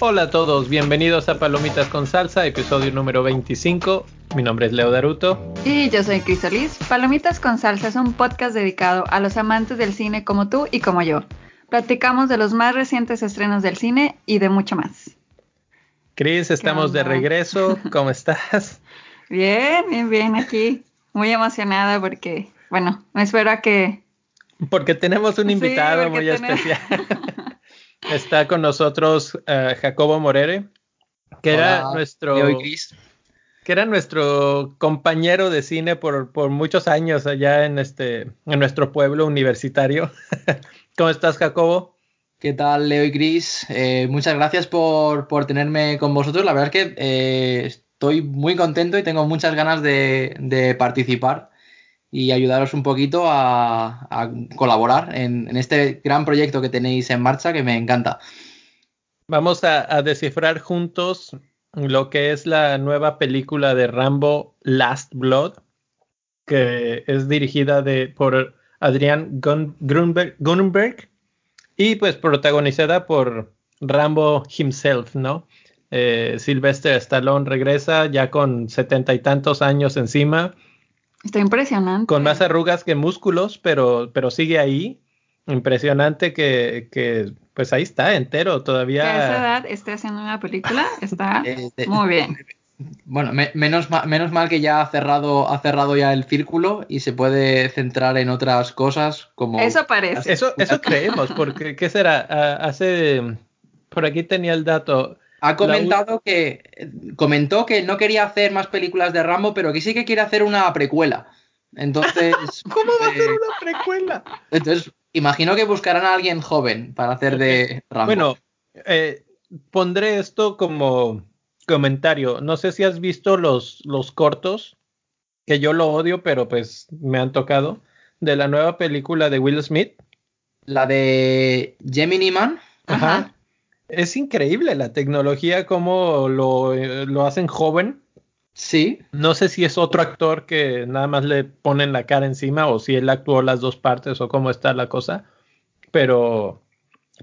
Hola a todos, bienvenidos a Palomitas con Salsa, episodio número 25. Mi nombre es Leo Daruto. Y yo soy Crisolis. Palomitas con Salsa es un podcast dedicado a los amantes del cine como tú y como yo. Platicamos de los más recientes estrenos del cine y de mucho más. Cris, estamos de regreso. ¿Cómo estás? Bien, bien, bien aquí. Muy emocionada porque, bueno, me espero a que... Porque tenemos un invitado muy especial. Está con nosotros uh, Jacobo Morere, que Hola, era nuestro que era nuestro compañero de cine por, por muchos años allá en este en nuestro pueblo universitario. ¿Cómo estás, Jacobo? ¿Qué tal, Leo y Cris? Eh, muchas gracias por, por, tenerme con vosotros. La verdad es que eh, estoy muy contento y tengo muchas ganas de, participar y ayudaros un poquito a, colaborar en, este gran proyecto que tenéis en marcha que me encanta. Vamos a, a, descifrar juntos lo que es la nueva película de Rambo Last Blood, que es dirigida de, por Adrián Grunberg, Grunberg y pues protagonizada por Rambo himself, ¿no? Eh, Sylvester Stallone regresa ya con setenta y tantos años encima. Está impresionante. Con más arrugas que músculos, pero, pero sigue ahí. Impresionante que, que, pues ahí está, entero todavía. Que a esa edad esté haciendo una película, está eh, muy bien. Bueno, me, menos, mal, menos mal que ya ha cerrado, ha cerrado ya el círculo y se puede centrar en otras cosas como... Eso parece. Eso, eso creemos, porque ¿qué será? Hace... Por aquí tenía el dato. Ha comentado que comentó que no quería hacer más películas de Rambo, pero que sí que quiere hacer una precuela. Entonces. ¿Cómo va a hacer una precuela? Entonces, imagino que buscarán a alguien joven para hacer de Rambo. Bueno, eh, pondré esto como comentario. No sé si has visto los, los cortos, que yo lo odio, pero pues me han tocado, de la nueva película de Will Smith. La de Gemini Man. Ajá. Ajá es increíble la tecnología, cómo lo, lo, hacen joven. Sí. No sé si es otro actor que nada más le ponen la cara encima o si él actuó las dos partes o cómo está la cosa. Pero,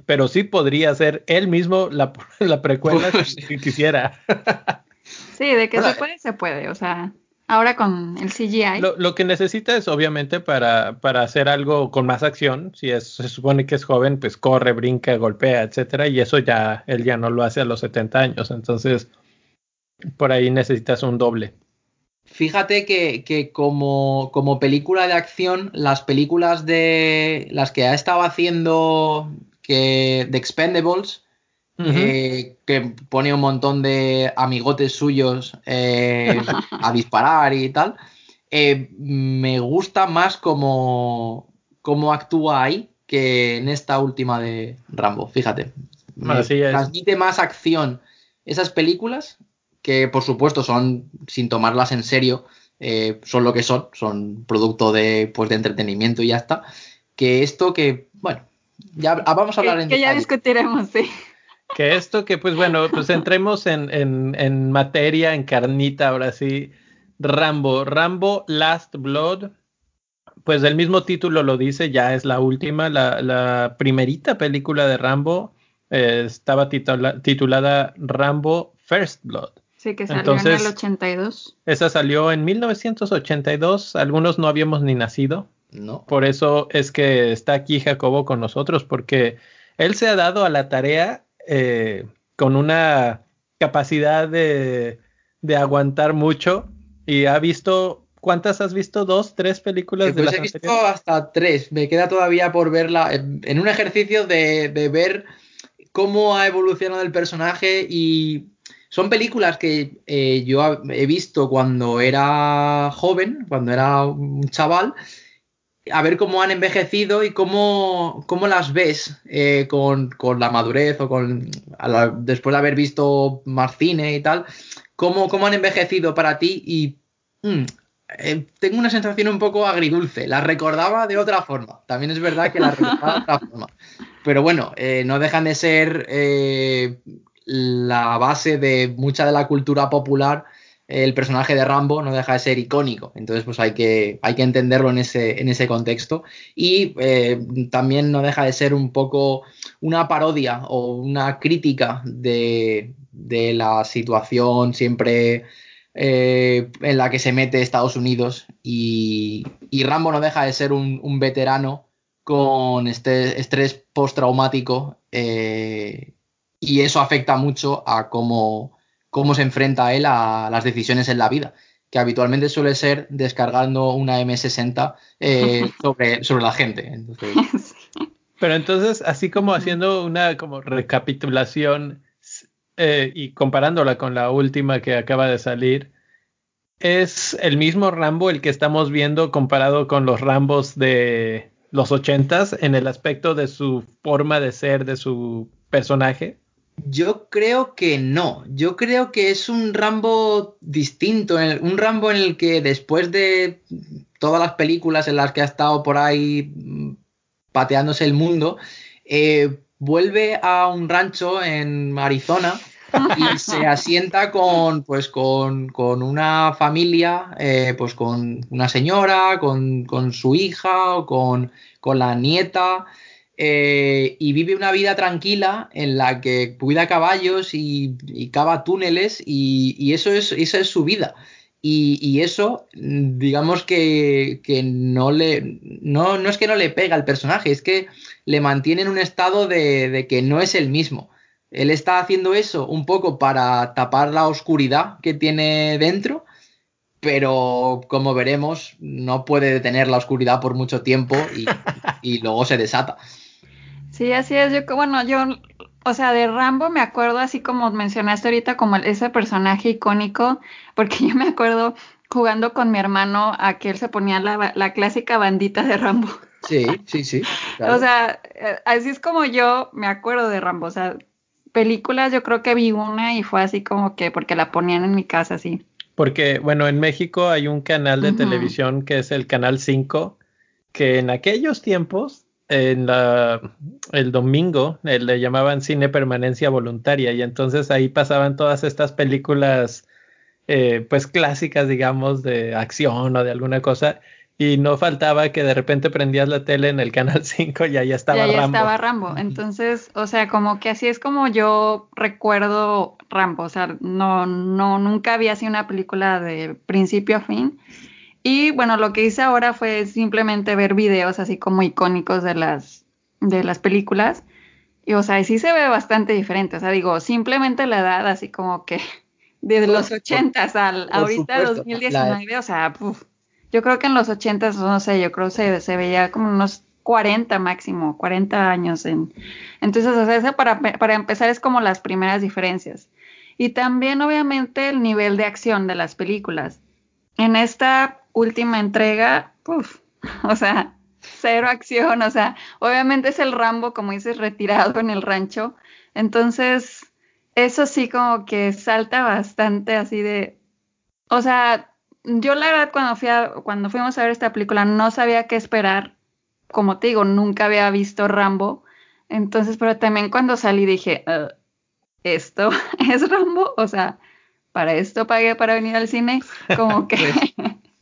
pero sí podría ser él mismo la, la precuela si, si quisiera. sí, de que Hola. se puede, se puede. O sea, ahora con el CGI. Lo, lo, que necesita es obviamente para, para hacer algo con más acción, si es, se supone que es joven, pues corre, brinca, golpea, etcétera, y eso ya él ya no lo hace a los 70 años, entonces por ahí necesitas un doble. Fíjate que, que como, como, película de acción, las películas de las que ha estado haciendo que, de Expendables, Uh -huh. eh, que pone un montón de amigotes suyos eh, a disparar y tal. Eh, me gusta más como, como actúa ahí que en esta última de Rambo, fíjate. Transmite más acción esas películas, que por supuesto son, sin tomarlas en serio, eh, son lo que son, son producto de, pues, de entretenimiento y ya está. Que esto que, bueno, ya vamos a hablar que, en que detalle. ya discutiremos, sí que esto que pues bueno, pues entremos en, en, en, materia, en carnita, ahora sí. Rambo, Rambo Last Blood, pues el mismo título lo dice, ya es la última, la, la primerita película de Rambo eh, estaba titula, titulada Rambo First Blood. Sí, que salió Entonces, en el 82. Esa salió en 1982, algunos no habíamos ni nacido. No. Por eso es que está aquí Jacobo con nosotros, porque él se ha dado a la tarea eh, con una capacidad de, de, aguantar mucho y ha visto, ¿cuántas has visto? ¿Dos, tres películas pues de las he visto anteriores? hasta tres, me queda todavía por verla en, en un ejercicio de, de, ver cómo ha evolucionado el personaje y son películas que eh, yo he visto cuando era joven, cuando era un chaval a ver cómo han envejecido y cómo, cómo las ves eh, con, con, la madurez o con la, después de haber visto más cine y tal, cómo, cómo han envejecido para ti y mm, eh, tengo una sensación un poco agridulce, las recordaba de otra forma, también es verdad que las recordaba de otra forma, pero bueno, eh, no dejan de ser la base de mucha de la cultura popular el personaje de Rambo no deja de ser icónico. Entonces, pues hay que, hay que entenderlo en ese, en ese contexto. Y eh, también no deja de ser un poco una parodia o una crítica de, de la situación siempre eh, en la que se mete Estados Unidos. Y, y Rambo no deja de ser un, veterano con este estrés postraumático. Eh, y eso afecta mucho a cómo cómo se enfrenta él a las decisiones en la vida, que habitualmente suele ser descargando una M60 eh, sobre, sobre, la gente. Pero entonces, así como haciendo una como recapitulación eh, y comparándola con la última que acaba de salir, ¿es el mismo Rambo el que estamos viendo comparado con los Rambos de los ochentas en el aspecto de su forma de ser, de su personaje? Yo creo que no. Yo creo que es un Rambo distinto. Un Rambo en el que después de todas las películas en las que ha estado por ahí mm, pateándose el mundo, eh, vuelve a un rancho en Arizona y se asienta con, pues, con, con una familia, eh, pues con una señora, con, con su hija o con, con la nieta. Eh, y vive una vida tranquila en la que cuida caballos y, cava túneles y, eso, es, su vida. Y, eso, digamos que, no le. No, no, es que no le pega al personaje, es que le mantiene en un estado de, que no es el mismo. Él está haciendo eso un poco para tapar la oscuridad que tiene dentro, pero como veremos, no puede detener la oscuridad por mucho tiempo y luego se desata. Sí, así es. Yo, bueno, yo, o sea, de Rambo me acuerdo, así como mencionaste ahorita, como ese personaje icónico, porque yo me acuerdo jugando con mi hermano a que él se ponía la, la clásica bandita de Rambo. Sí, sí, sí. O sea, eh, así es como yo me acuerdo de Rambo. O sea, películas yo creo que vi una y fue así como que porque la ponían en mi casa, así. Porque, bueno, en México hay un canal de televisión que es el Canal 5, que en aquellos tiempos en la, el domingo eh, le llamaban cine permanencia voluntaria y entonces ahí pasaban todas estas películas eh, pues clásicas digamos de acción o de alguna cosa y no faltaba que de repente prendías la tele en el canal 5 y ahí estaba y ahí estaba Rambo. Entonces, o sea, como que así es como yo recuerdo Rambo. O sea, no, no, nunca había sido una película de principio a fin. Y bueno, lo que hice ahora fue simplemente ver videos así como icónicos de las, de las películas. Y o sea, sí se ve bastante diferente. O sea, digo, simplemente la edad así como que desde los ochentas al ahorita 2019, o sea, yo creo que en los ochentas, no sé, yo creo que se, se veía como unos 40 máximo, 40 años. En, entonces, o sea, para, para empezar es como las primeras diferencias. Y también, obviamente, el nivel de acción de las películas. En esta última entrega, uf, o sea, cero acción, o sea, obviamente es el Rambo, como dices, retirado en el rancho. Entonces, eso sí como que salta bastante así de, o sea, yo la verdad cuando fui cuando fuimos a ver esta película no sabía qué esperar. Como te digo, nunca había visto Rambo. Entonces, pero también cuando salí dije, uh, ¿esto es Rambo? O sea, para esto pagué para venir al cine. Como que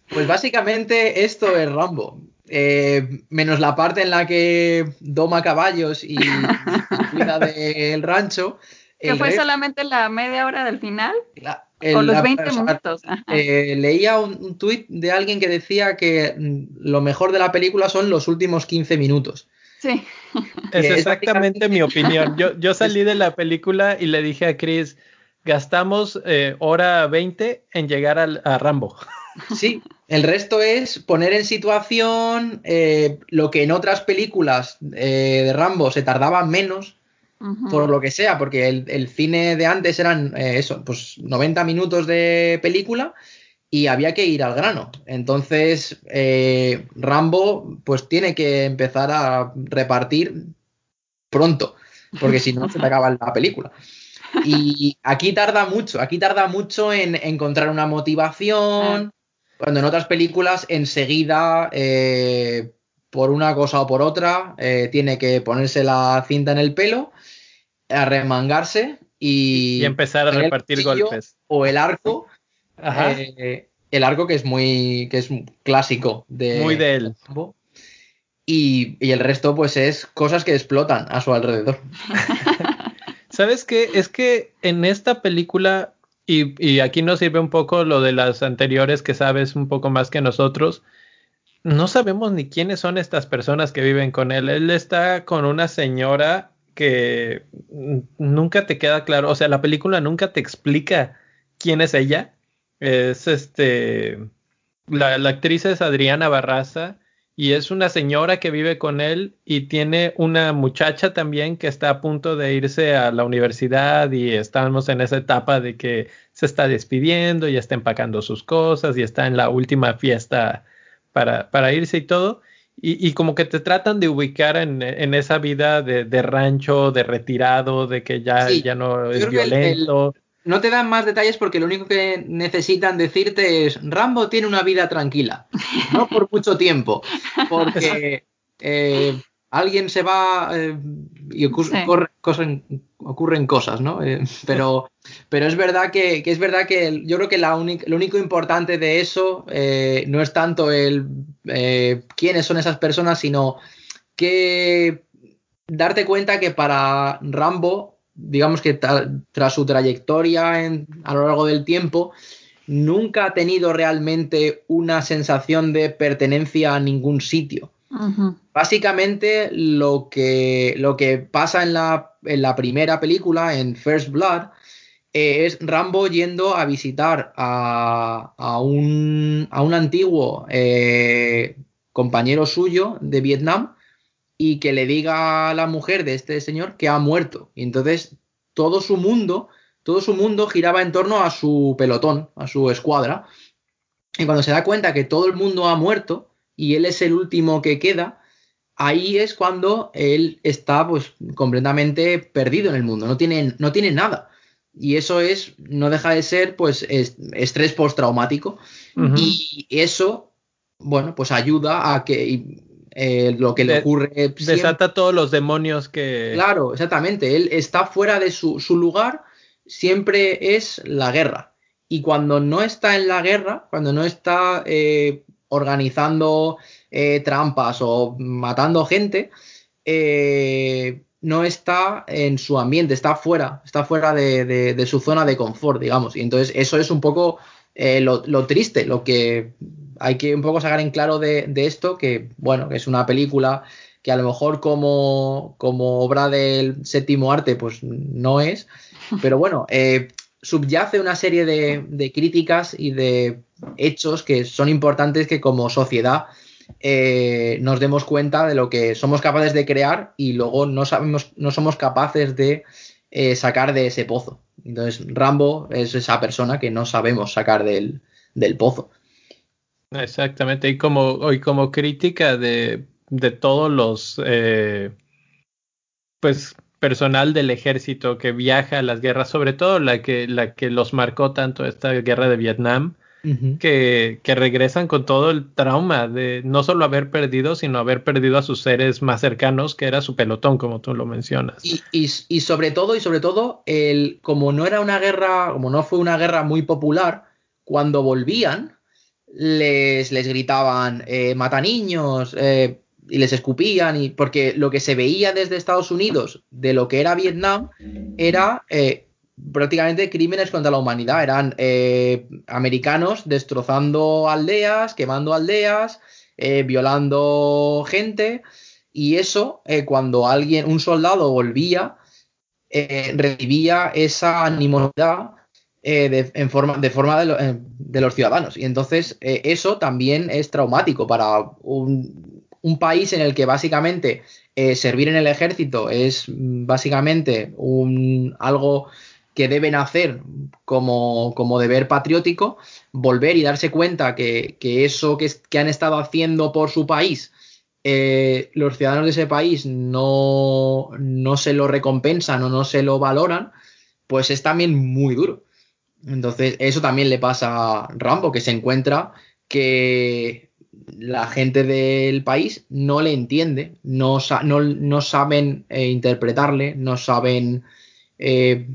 pues, básicamente esto es Rambo. Eh, menos la parte en la que doma caballos y, cuida del rancho. ¿Que fue solamente la media hora del final? o los 20 minutos. Eh, leía un, un tuit de alguien que decía que mm, lo mejor de la película son los últimos 15 minutos. Sí. Es exactamente mi opinión. Yo, yo salí de la película y le dije a Chris, gastamos eh, hora 20 en llegar a Rambo. Sí, el resto es poner en situación eh, lo que en otras películas eh, de Rambo se tardaba menos, por lo que sea, porque el, cine de antes eran eso, pues 90 minutos de película y había que ir al grano. Entonces, Rambo pues tiene que empezar a repartir pronto, porque si no se te acaba la película. Y aquí tarda mucho, aquí tarda mucho en encontrar una motivación, cuando en otras películas enseguida, eh, por una cosa o por otra, eh, tiene que ponerse la cinta en el pelo, arremangarse y, y empezar a repartir golpes. O el arco eh, el arco que es muy que es clásico de muy de él. Y, y, el resto pues es cosas que explotan a su alrededor. ¿Sabes qué? Es que en esta película, y, aquí nos sirve un poco lo de las anteriores que sabes un poco más que nosotros, no sabemos ni quiénes son estas personas que viven con él. Él está con una señora que nunca te queda claro, o sea, la película nunca te explica quién es ella. Es este, la actriz es Adriana Barraza y es una señora que vive con él y tiene una muchacha también que está a punto de irse a la universidad y estamos en esa etapa de que se está despidiendo y está empacando sus cosas y está en la última fiesta para, para irse y todo. Y, y, como que te tratan de ubicar en, en esa vida de, de, rancho, de retirado, de que ya, sí, ya no es violento. El, el, no te dan más detalles porque lo único que necesitan decirte es Rambo tiene una vida tranquila, no por mucho tiempo, porque eh, alguien se va eh, y ocurre, sí. corre, ocurren, ocurren, cosas, ¿no? Eh, pero, pero es verdad que, que, es verdad que yo creo que la lo único importante de eso no es tanto el quiénes son esas personas, sino que darte cuenta que para Rambo, digamos que tras su trayectoria en, a lo largo del tiempo, nunca ha tenido realmente una sensación de pertenencia a ningún sitio. Uh -huh. Básicamente lo que, lo que pasa en la, en la, primera película, en First Blood, eh, es Rambo yendo a visitar a, a, un, a un, antiguo eh, compañero suyo de Vietnam y que le diga a la mujer de este señor que ha muerto. Y entonces todo su mundo, todo su mundo giraba en torno a su pelotón, a su escuadra. Y cuando se da cuenta que todo el mundo ha muerto, y él es el último que queda, ahí es cuando él está pues completamente perdido en el mundo, no tiene, no tiene nada. Y eso es, no deja de ser pues es, estrés postraumático. Uh -huh. Y eso, bueno, pues ayuda a que eh, lo que le ocurre... Siempre, desata todos los demonios que... Claro, exactamente. Él está fuera de su, su lugar, siempre es la guerra. Y cuando no está en la guerra, cuando no está eh, organizando eh, trampas o matando gente, no está en su ambiente, está fuera, está fuera de, de, de, su zona de confort, digamos. Y entonces eso es un poco lo, lo, triste, lo que hay que un poco sacar en claro de, esto, que bueno, que es una película que a lo mejor como, como obra del séptimo arte, pues no es, pero bueno, eh, subyace una serie de, de, críticas y de hechos que son importantes que como sociedad eh, nos demos cuenta de lo que somos capaces de crear y luego no sabemos, no somos capaces de eh, sacar de ese pozo. Entonces, Rambo es esa persona que no sabemos sacar del pozo. Exactamente, y como, y como crítica de, de todos los eh, pues personal del ejército que viaja a las guerras, sobre todo la que, la que los marcó tanto esta guerra de Vietnam, uh -huh. que, que, regresan con todo el trauma de no solo haber perdido, sino haber perdido a sus seres más cercanos, que era su pelotón, como tú lo mencionas. Y, y, y sobre todo, y sobre todo, el, como no era una guerra, como no fue una guerra muy popular, cuando volvían, les, les gritaban, eh, mata niños, eh, y les escupían, y porque lo que se veía desde Estados Unidos de lo que era Vietnam era eh, prácticamente crímenes contra la humanidad. Eran eh, americanos destrozando aldeas, quemando aldeas, violando gente, y eso, cuando alguien, un soldado volvía, recibía esa animosidad de, en forma, de, forma de, lo, de, los ciudadanos. Y entonces eso también es traumático para un, país en el que básicamente eh, servir en el ejército es básicamente un, algo que deben hacer como, como deber patriótico, volver y darse cuenta que, que eso que, que, han estado haciendo por su país, eh, los ciudadanos de ese país no, no se lo recompensan o no se lo valoran, pues es también muy duro. Entonces, eso también le pasa a Rambo, que se encuentra que la gente del país no le entiende, no, no, no saben eh, interpretarle, no saben, eh,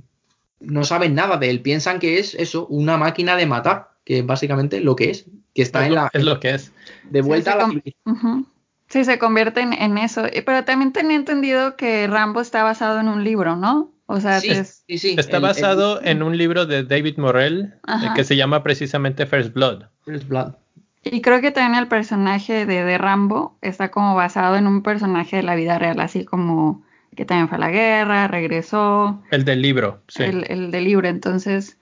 no saben nada de él, piensan que es eso, una máquina de matar, que básicamente lo que es, que está es en lo, la... Es lo que es. De vuelta sí, a la... uh -huh. Sí, se convierte en, en, eso. Pero también tenía entendido que Rambo está basado en un libro, ¿no? O sea, sí, es... sí, sí. Está el, basado el... en un libro de David Morrell eh, que se llama precisamente First Blood. First Blood. Y creo que también el personaje de, de, Rambo está como basado en un personaje de la vida real, así como que también fue a la guerra, regresó. El del libro, sí. El, el del libro, entonces,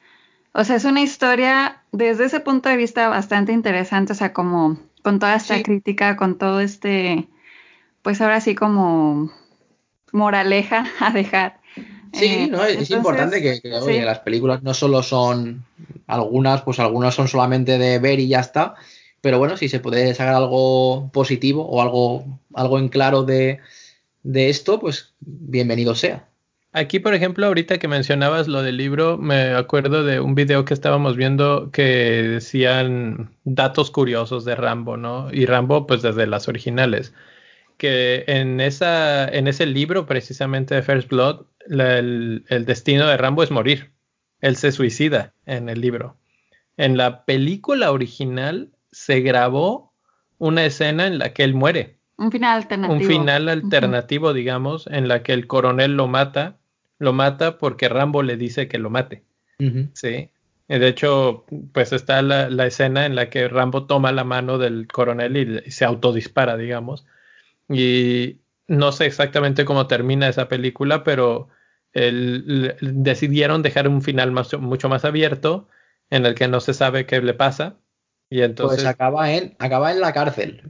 o sea, es una historia desde ese punto de vista bastante interesante, o sea, como con toda esta sí. crítica, con todo este, pues ahora sí como moraleja a dejar. Sí, eh, no, es, entonces, importante que, que oye, sí. las películas no solo son algunas, pues algunas son solamente de ver y ya está, pero bueno, si se puede sacar algo positivo o algo, algo en claro de, de esto, pues bienvenido sea. Aquí, por ejemplo, ahorita que mencionabas lo del libro, me acuerdo de un video que estábamos viendo que decían datos curiosos de Rambo, ¿no? Y Rambo, pues desde las originales. Que en, esa, en ese libro, precisamente de First Blood, la, el, el destino de Rambo es morir. Él se suicida en el libro. En la película original se grabó una escena en la que él muere. Un final alternativo. Un final alternativo, uh -huh. digamos, en la que el coronel lo mata. Lo mata porque Rambo le dice que lo mate. Uh -huh. Sí. De hecho, pues está la, la, escena en la que Rambo toma la mano del coronel y, y se autodispara, digamos. Y no sé exactamente cómo termina esa película, pero el, el, decidieron dejar un final más, mucho más abierto en el que no se sabe qué le pasa. Y entonces... Pues acaba en, acaba en la cárcel.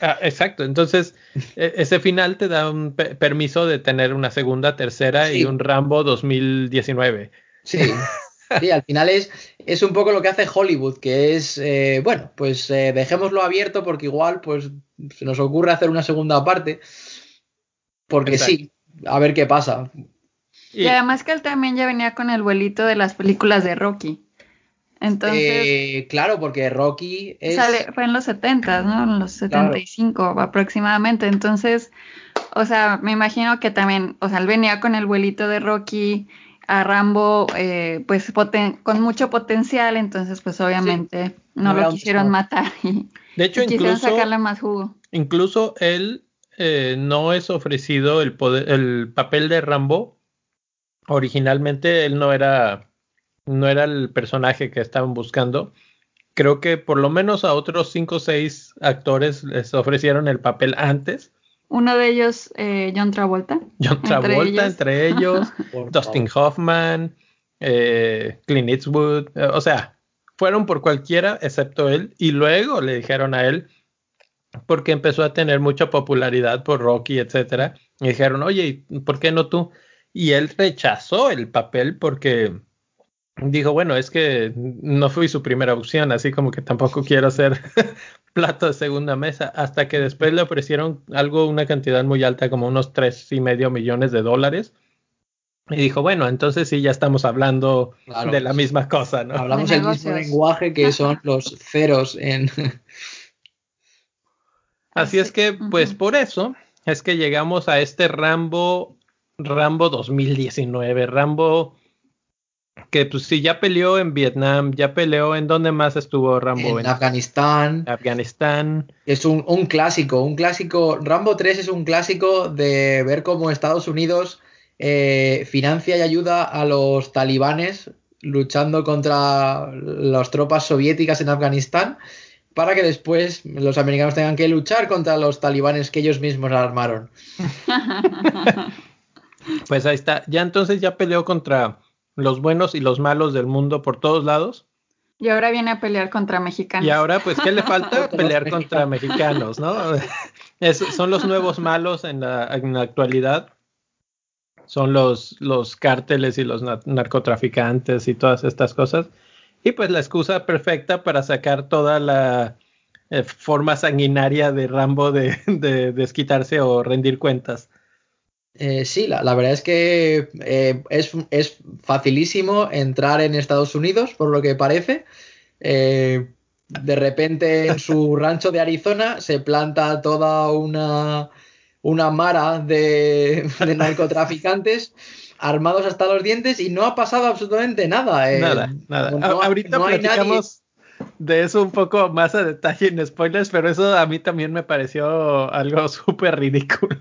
Ah, exacto, entonces e ese final te da un pe permiso de tener una segunda, tercera sí. y un Rambo 2019. Sí, sí, al final es, es un poco lo que hace Hollywood, que es, eh, bueno, pues eh, dejémoslo abierto porque igual pues se nos ocurre hacer una segunda parte, porque exacto. sí, a ver qué pasa. Y, y además que él también ya venía con el vuelito de las películas de Rocky. Entonces. Eh, claro, porque Rocky es. Sale, fue en los 70, ¿no? En los 75 claro. aproximadamente. Entonces, o sea, me imagino que también, o sea, él venía con el vuelito de Rocky, a Rambo, eh, pues con mucho potencial, entonces, pues obviamente sí, no, lo quisieron matar y, de hecho, y quisieron incluso, sacarle más jugo. Incluso él eh, no es ofrecido el, poder, el papel de Rambo. Originalmente él no era no era el personaje que estaban buscando. Creo que por lo menos a otros cinco o seis actores les ofrecieron el papel antes. Uno de ellos, eh, John Travolta. John Travolta, entre ellos, entre ellos Dustin Hoffman, eh, Clint Eastwood, eh, o sea, fueron por cualquiera excepto él y luego le dijeron a él porque empezó a tener mucha popularidad por Rocky, etcétera, y dijeron, oye, ¿por qué no tú? Y él rechazó el papel porque dijo, bueno, es que no fui su primera opción, así como que tampoco quiero ser plato de segunda mesa, hasta que después le ofrecieron algo, una cantidad muy alta, como unos tres y medio millones de dólares. Y dijo, bueno, entonces sí, ya estamos hablando claro, de la misma cosa, ¿no? Hablamos el mismo lenguaje que son los ceros en... Así es que, pues por eso es que llegamos a este Rambo, Rambo 2019, Rambo que pues sí, ya peleó en Vietnam, ya peleó en dónde más estuvo Rambo. En, en Afganistán. Afganistán. Es un, un, clásico, un clásico. Rambo 3 es un clásico de ver cómo Estados Unidos eh, financia y ayuda a los talibanes luchando contra las tropas soviéticas en Afganistán para que después los americanos tengan que luchar contra los talibanes que ellos mismos armaron. pues ahí está. Ya entonces ya peleó contra los buenos y los malos del mundo por todos lados. Y ahora viene a pelear contra mexicanos. Y ahora, pues, ¿qué le falta? pelear contra mexicanos, ¿no? Es, son los nuevos malos en la, en la actualidad. Son los, los cárteles y los narcotraficantes y todas estas cosas. Y pues la excusa perfecta para sacar toda la eh, forma sanguinaria de Rambo de, de desquitarse o rendir cuentas. Eh, sí, la, la, verdad es que eh, es, es, facilísimo entrar en Estados Unidos, por lo que parece. Eh, de repente en su rancho de Arizona se planta toda una, una mara de, de narcotraficantes armados hasta los dientes y no ha pasado absolutamente nada. Nada, nada. No, ahorita no platicamos, de eso un poco más a detalle en spoilers, pero eso a mí también me pareció algo súper ridículo.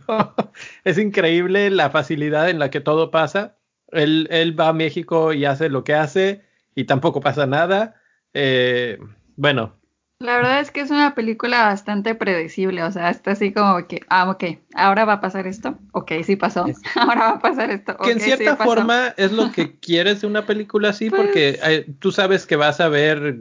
es increíble la facilidad en la que todo pasa. Él, él, va a México y hace lo que hace y tampoco pasa nada. Eh, bueno, la verdad es que es una película bastante predecible, o sea, está así como que, ah, ok, ahora va a pasar esto, ok, sí pasó, ahora va a pasar esto. Que en cierta forma es lo que quieres de una película así, pues porque eh, tú sabes que vas a ver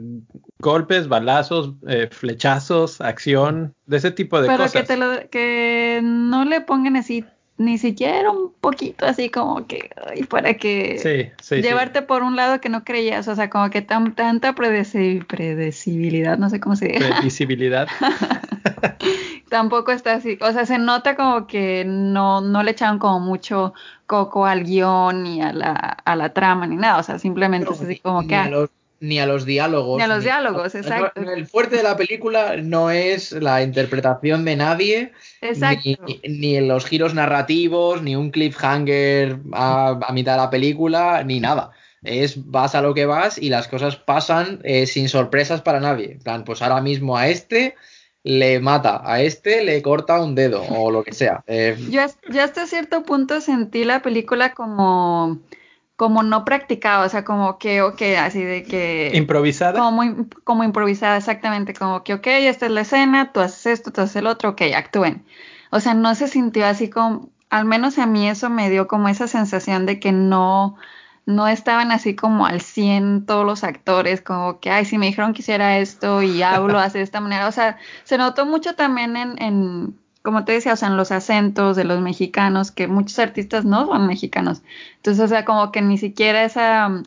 golpes, balazos, eh, flechazos, acción, de ese tipo de cosas. Pero que, te lo, que no le pongan así ni siquiera un poquito así como que y para que llevarte por un lado que no creías, o sea, como que tan, tanta predecibilidad, no sé cómo se dice. Predecibilidad. Tampoco está así, o sea, se nota como que no, no le echaron como mucho coco al guion ni a la, a la trama ni nada, o sea, simplemente es así como que... ni a los diálogos. Ni a los diálogos, exacto. El fuerte de la película no es la interpretación de nadie, Ni, en los giros narrativos, ni un cliffhanger a, a, mitad de la película, ni nada. Es vas a lo que vas y las cosas pasan eh, sin sorpresas para nadie. En plan, pues ahora mismo a este le mata, a este le corta un dedo o lo que sea. Eh, yo, yo hasta cierto punto sentí la película como como no practicado, o sea, como que, ok, así de que... Improvisada. Como, como improvisada, exactamente, como que, ok, esta es la escena, tú haces esto, tú haces el otro, ok, actúen. O sea, no se sintió así como, al menos a mí eso me dio como esa sensación de que no, no estaban así como al 100 todos los actores, como que, ay, si me dijeron que hiciera esto y hablo así de esta manera, o sea, se notó mucho también en como te decía, o sea, en los acentos de los mexicanos, que muchos artistas no son mexicanos. Entonces, o sea, como que ni siquiera ese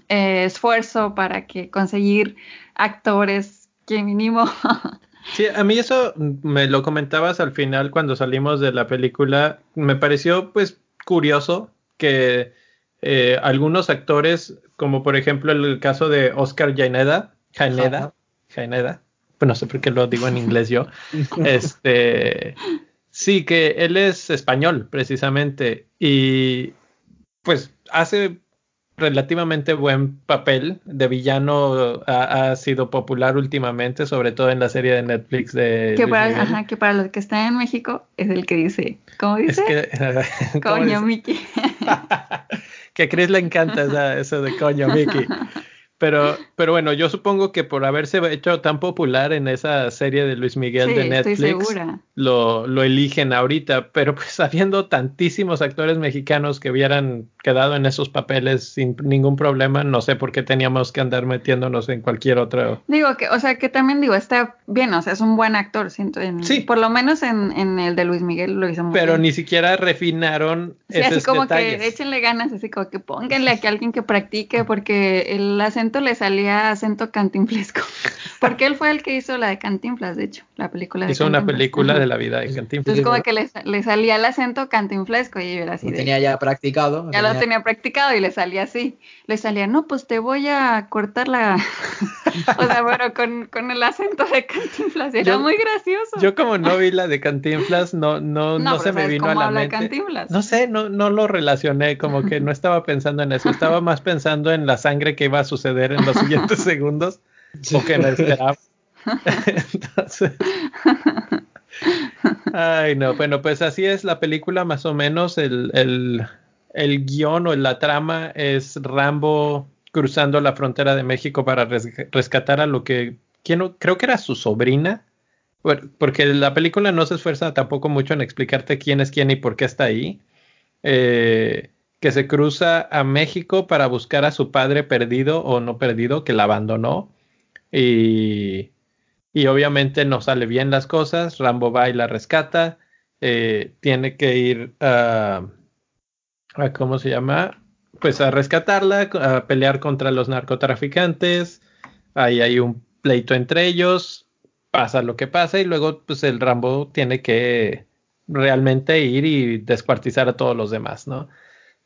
eh, esfuerzo para que conseguir actores que mínimo. sí, a mí eso me lo comentabas al final cuando salimos de la película. Me pareció, pues, curioso que eh, algunos actores, como por ejemplo el caso de Oscar Jaineda, Jaineda, Jaineda, pues no sé por qué lo digo en inglés yo, este Sí, que él es español, precisamente, y pues hace relativamente buen papel de villano, ha, sido popular últimamente, sobre todo en la serie de Netflix de... Que para, ajá, que para los que están en México es el que dice, ¿cómo dice? coño, Mickey. que a Chris le encanta eso de coño, Mickey. Pero, pero bueno, yo supongo que por haberse hecho tan popular en esa serie de Luis Miguel de Netflix, lo, lo, eligen ahorita. Pero pues habiendo tantísimos actores mexicanos que hubieran quedado en esos papeles sin ningún problema, no sé por qué teníamos que andar metiéndonos en cualquier otro. Digo que, o sea, que también digo, está bien, o sea, es un buen actor, siento. sí. Por lo menos en, en, el de Luis Miguel lo hizo muy Pero ni siquiera refinaron sí, así como que échenle ganas, así como que pónganle aquí a alguien que practique, porque el acento le salía acento cantinflesco. Porque él fue el que hizo la de Cantinflas, de hecho, la película de Hizo una película de la vida de Cantinflas. Entonces como que le, salía el acento cantinflesco y era así. Lo tenía ya practicado. Ya lo tenía practicado y le salía así. Le salía, no, pues te voy a cortar la... o sea, bueno, con, el acento de Cantinflas. Era muy gracioso. Yo como no vi la de Cantinflas, no, no, no, se me vino a la mente. Cantinflas? No sé, no, no lo relacioné, como que no estaba pensando en eso. Estaba más pensando en la sangre que iba a suceder en los siguientes segundos o que no esperaba. Entonces, ay, no, bueno, pues así es la película, más o menos. El, el, el guion o la trama es Rambo cruzando la frontera de México para rescatar a lo que ¿quién, creo que era su sobrina. porque la película no se esfuerza tampoco mucho en explicarte quién es quién y por qué está ahí. Eh, que se cruza a México para buscar a su padre perdido o no perdido, que la abandonó. Y, y obviamente no sale bien las cosas. Rambo va y la rescata. Eh, tiene que ir a, a, ¿cómo se llama? Pues a rescatarla, a pelear contra los narcotraficantes. Ahí hay un pleito entre ellos. Pasa lo que pasa y luego pues el Rambo tiene que realmente ir y descuartizar a todos los demás, ¿no?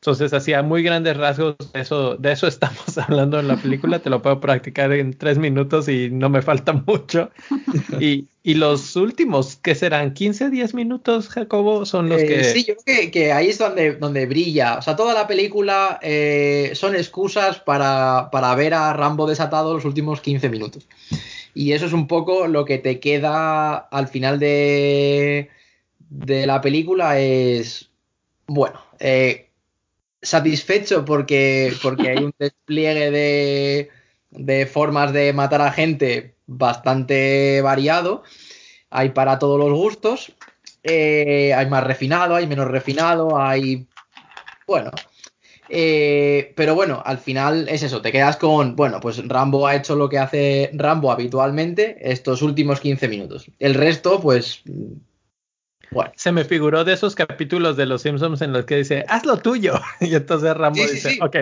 Entonces, hacía muy grandes rasgos, de eso, de eso estamos hablando en la película, te lo puedo practicar en tres minutos y no me falta mucho. Y, y los últimos, ¿qué serán? ¿15, 10 minutos, Jacobo? Son los eh, que... Sí, yo creo que, ahí es donde, donde brilla. O sea, toda la película eh, son excusas para, para ver a Rambo desatado los últimos 15 minutos. Y eso es un poco lo que te queda al final de, de la película. Es, bueno, eh, satisfecho porque, porque hay un despliegue de, de formas de matar a gente bastante variado. Hay para todos los gustos. Eh, hay más refinado, hay menos refinado, hay. Bueno. Eh, pero bueno, al final es eso, te quedas con, bueno, pues Rambo ha hecho lo que hace Rambo habitualmente estos últimos 15 minutos. El resto, pues, bueno. Se me figuró de esos capítulos de Los Simpsons en los que dice, haz lo tuyo. Y entonces Rambo Sí, sí, dice, sí. ok.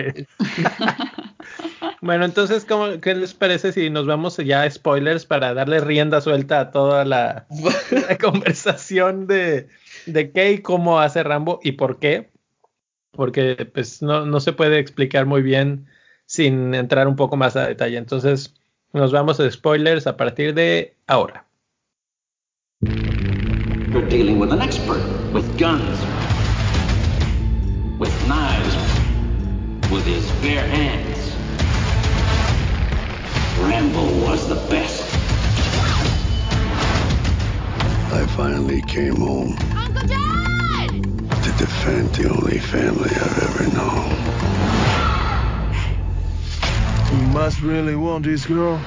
bueno, entonces, ¿cómo, ¿qué les parece si nos vamos ya a spoilers para darle rienda suelta a toda la, la conversación de, de qué y cómo hace Rambo y por qué? Porque pues no, no se puede explicar muy bien sin entrar un poco más a detalle. Entonces, nos vamos a spoilers a partir de ahora. You're dealing with an expert, with guns, with knives, with his bare hands. Rambo was the best. I finally came home Uncle John! to defend the only family I've ever known. You must really want this girl.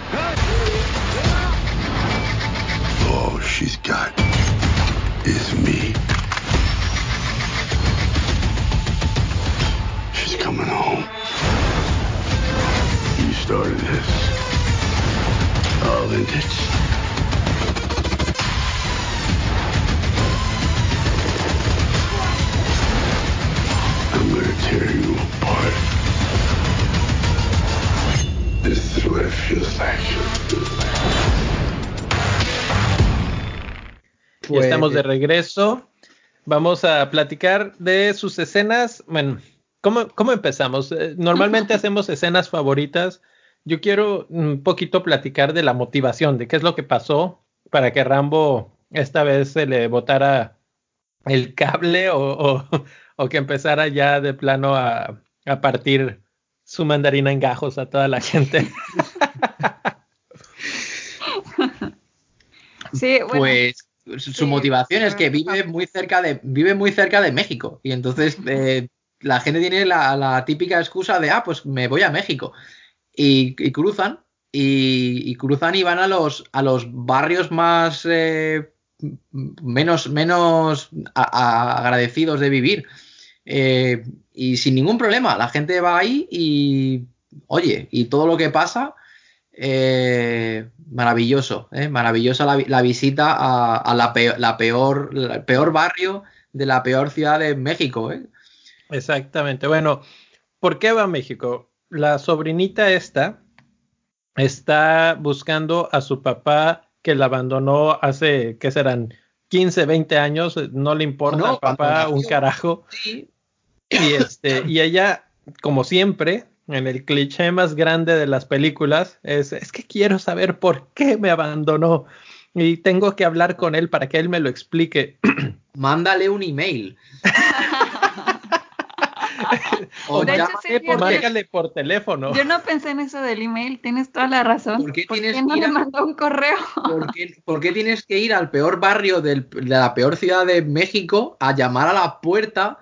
All she's got is me. She's coming home. You started this. I'll end it. I'm gonna tear you apart. This is what it feels like. Ya Pues- estamos de regreso. Vamos a platicar de sus escenas. Bueno, ¿cómo, cómo empezamos? Eh, Normalmente hacemos escenas favoritas. Yo quiero un poquito platicar de la motivación, de qué es lo que pasó para que Rambo esta vez se le botara el cable o, o- o que empezara ya de plano a, a partir su mandarina en gajos a toda la gente. Sí, bueno. Pues su sí, motivación es que vive muy cerca de vive muy cerca de México. Y entonces eh, la gente tiene la, la típica excusa de ah pues me voy a México y, y cruzan y, y cruzan y van a los a los barrios más eh, menos menos a- a- agradecidos de vivir. Eh, y sin ningún problema la gente va ahí y oye y todo lo que pasa eh, maravilloso, ¿eh? maravillosa la, vi- la visita a, a la, peor, la peor, la- el peor barrio de la peor ciudad de México. ¿eh? Exactamente. Bueno, ¿por qué va a México? La sobrinita esta está buscando a su papá que la abandonó hace, ¿qué serán? 15, 20 años, no le importa No, al papá un carajo. Sí, Y este, y ella, como siempre, en el cliché más grande de las películas, es, es que quiero saber por qué me abandonó. Y tengo que hablar con él para que él me lo explique. mándale un email. o De hecho, sí, por yo- Márcale por teléfono. Yo no pensé en eso del email, tienes toda la razón. ¿Por qué ¿Por tienes qué no que ir le mandó un correo? ¿Por qué, por qué tienes que ir al peor barrio del- de la peor ciudad de México a llamar a la puerta?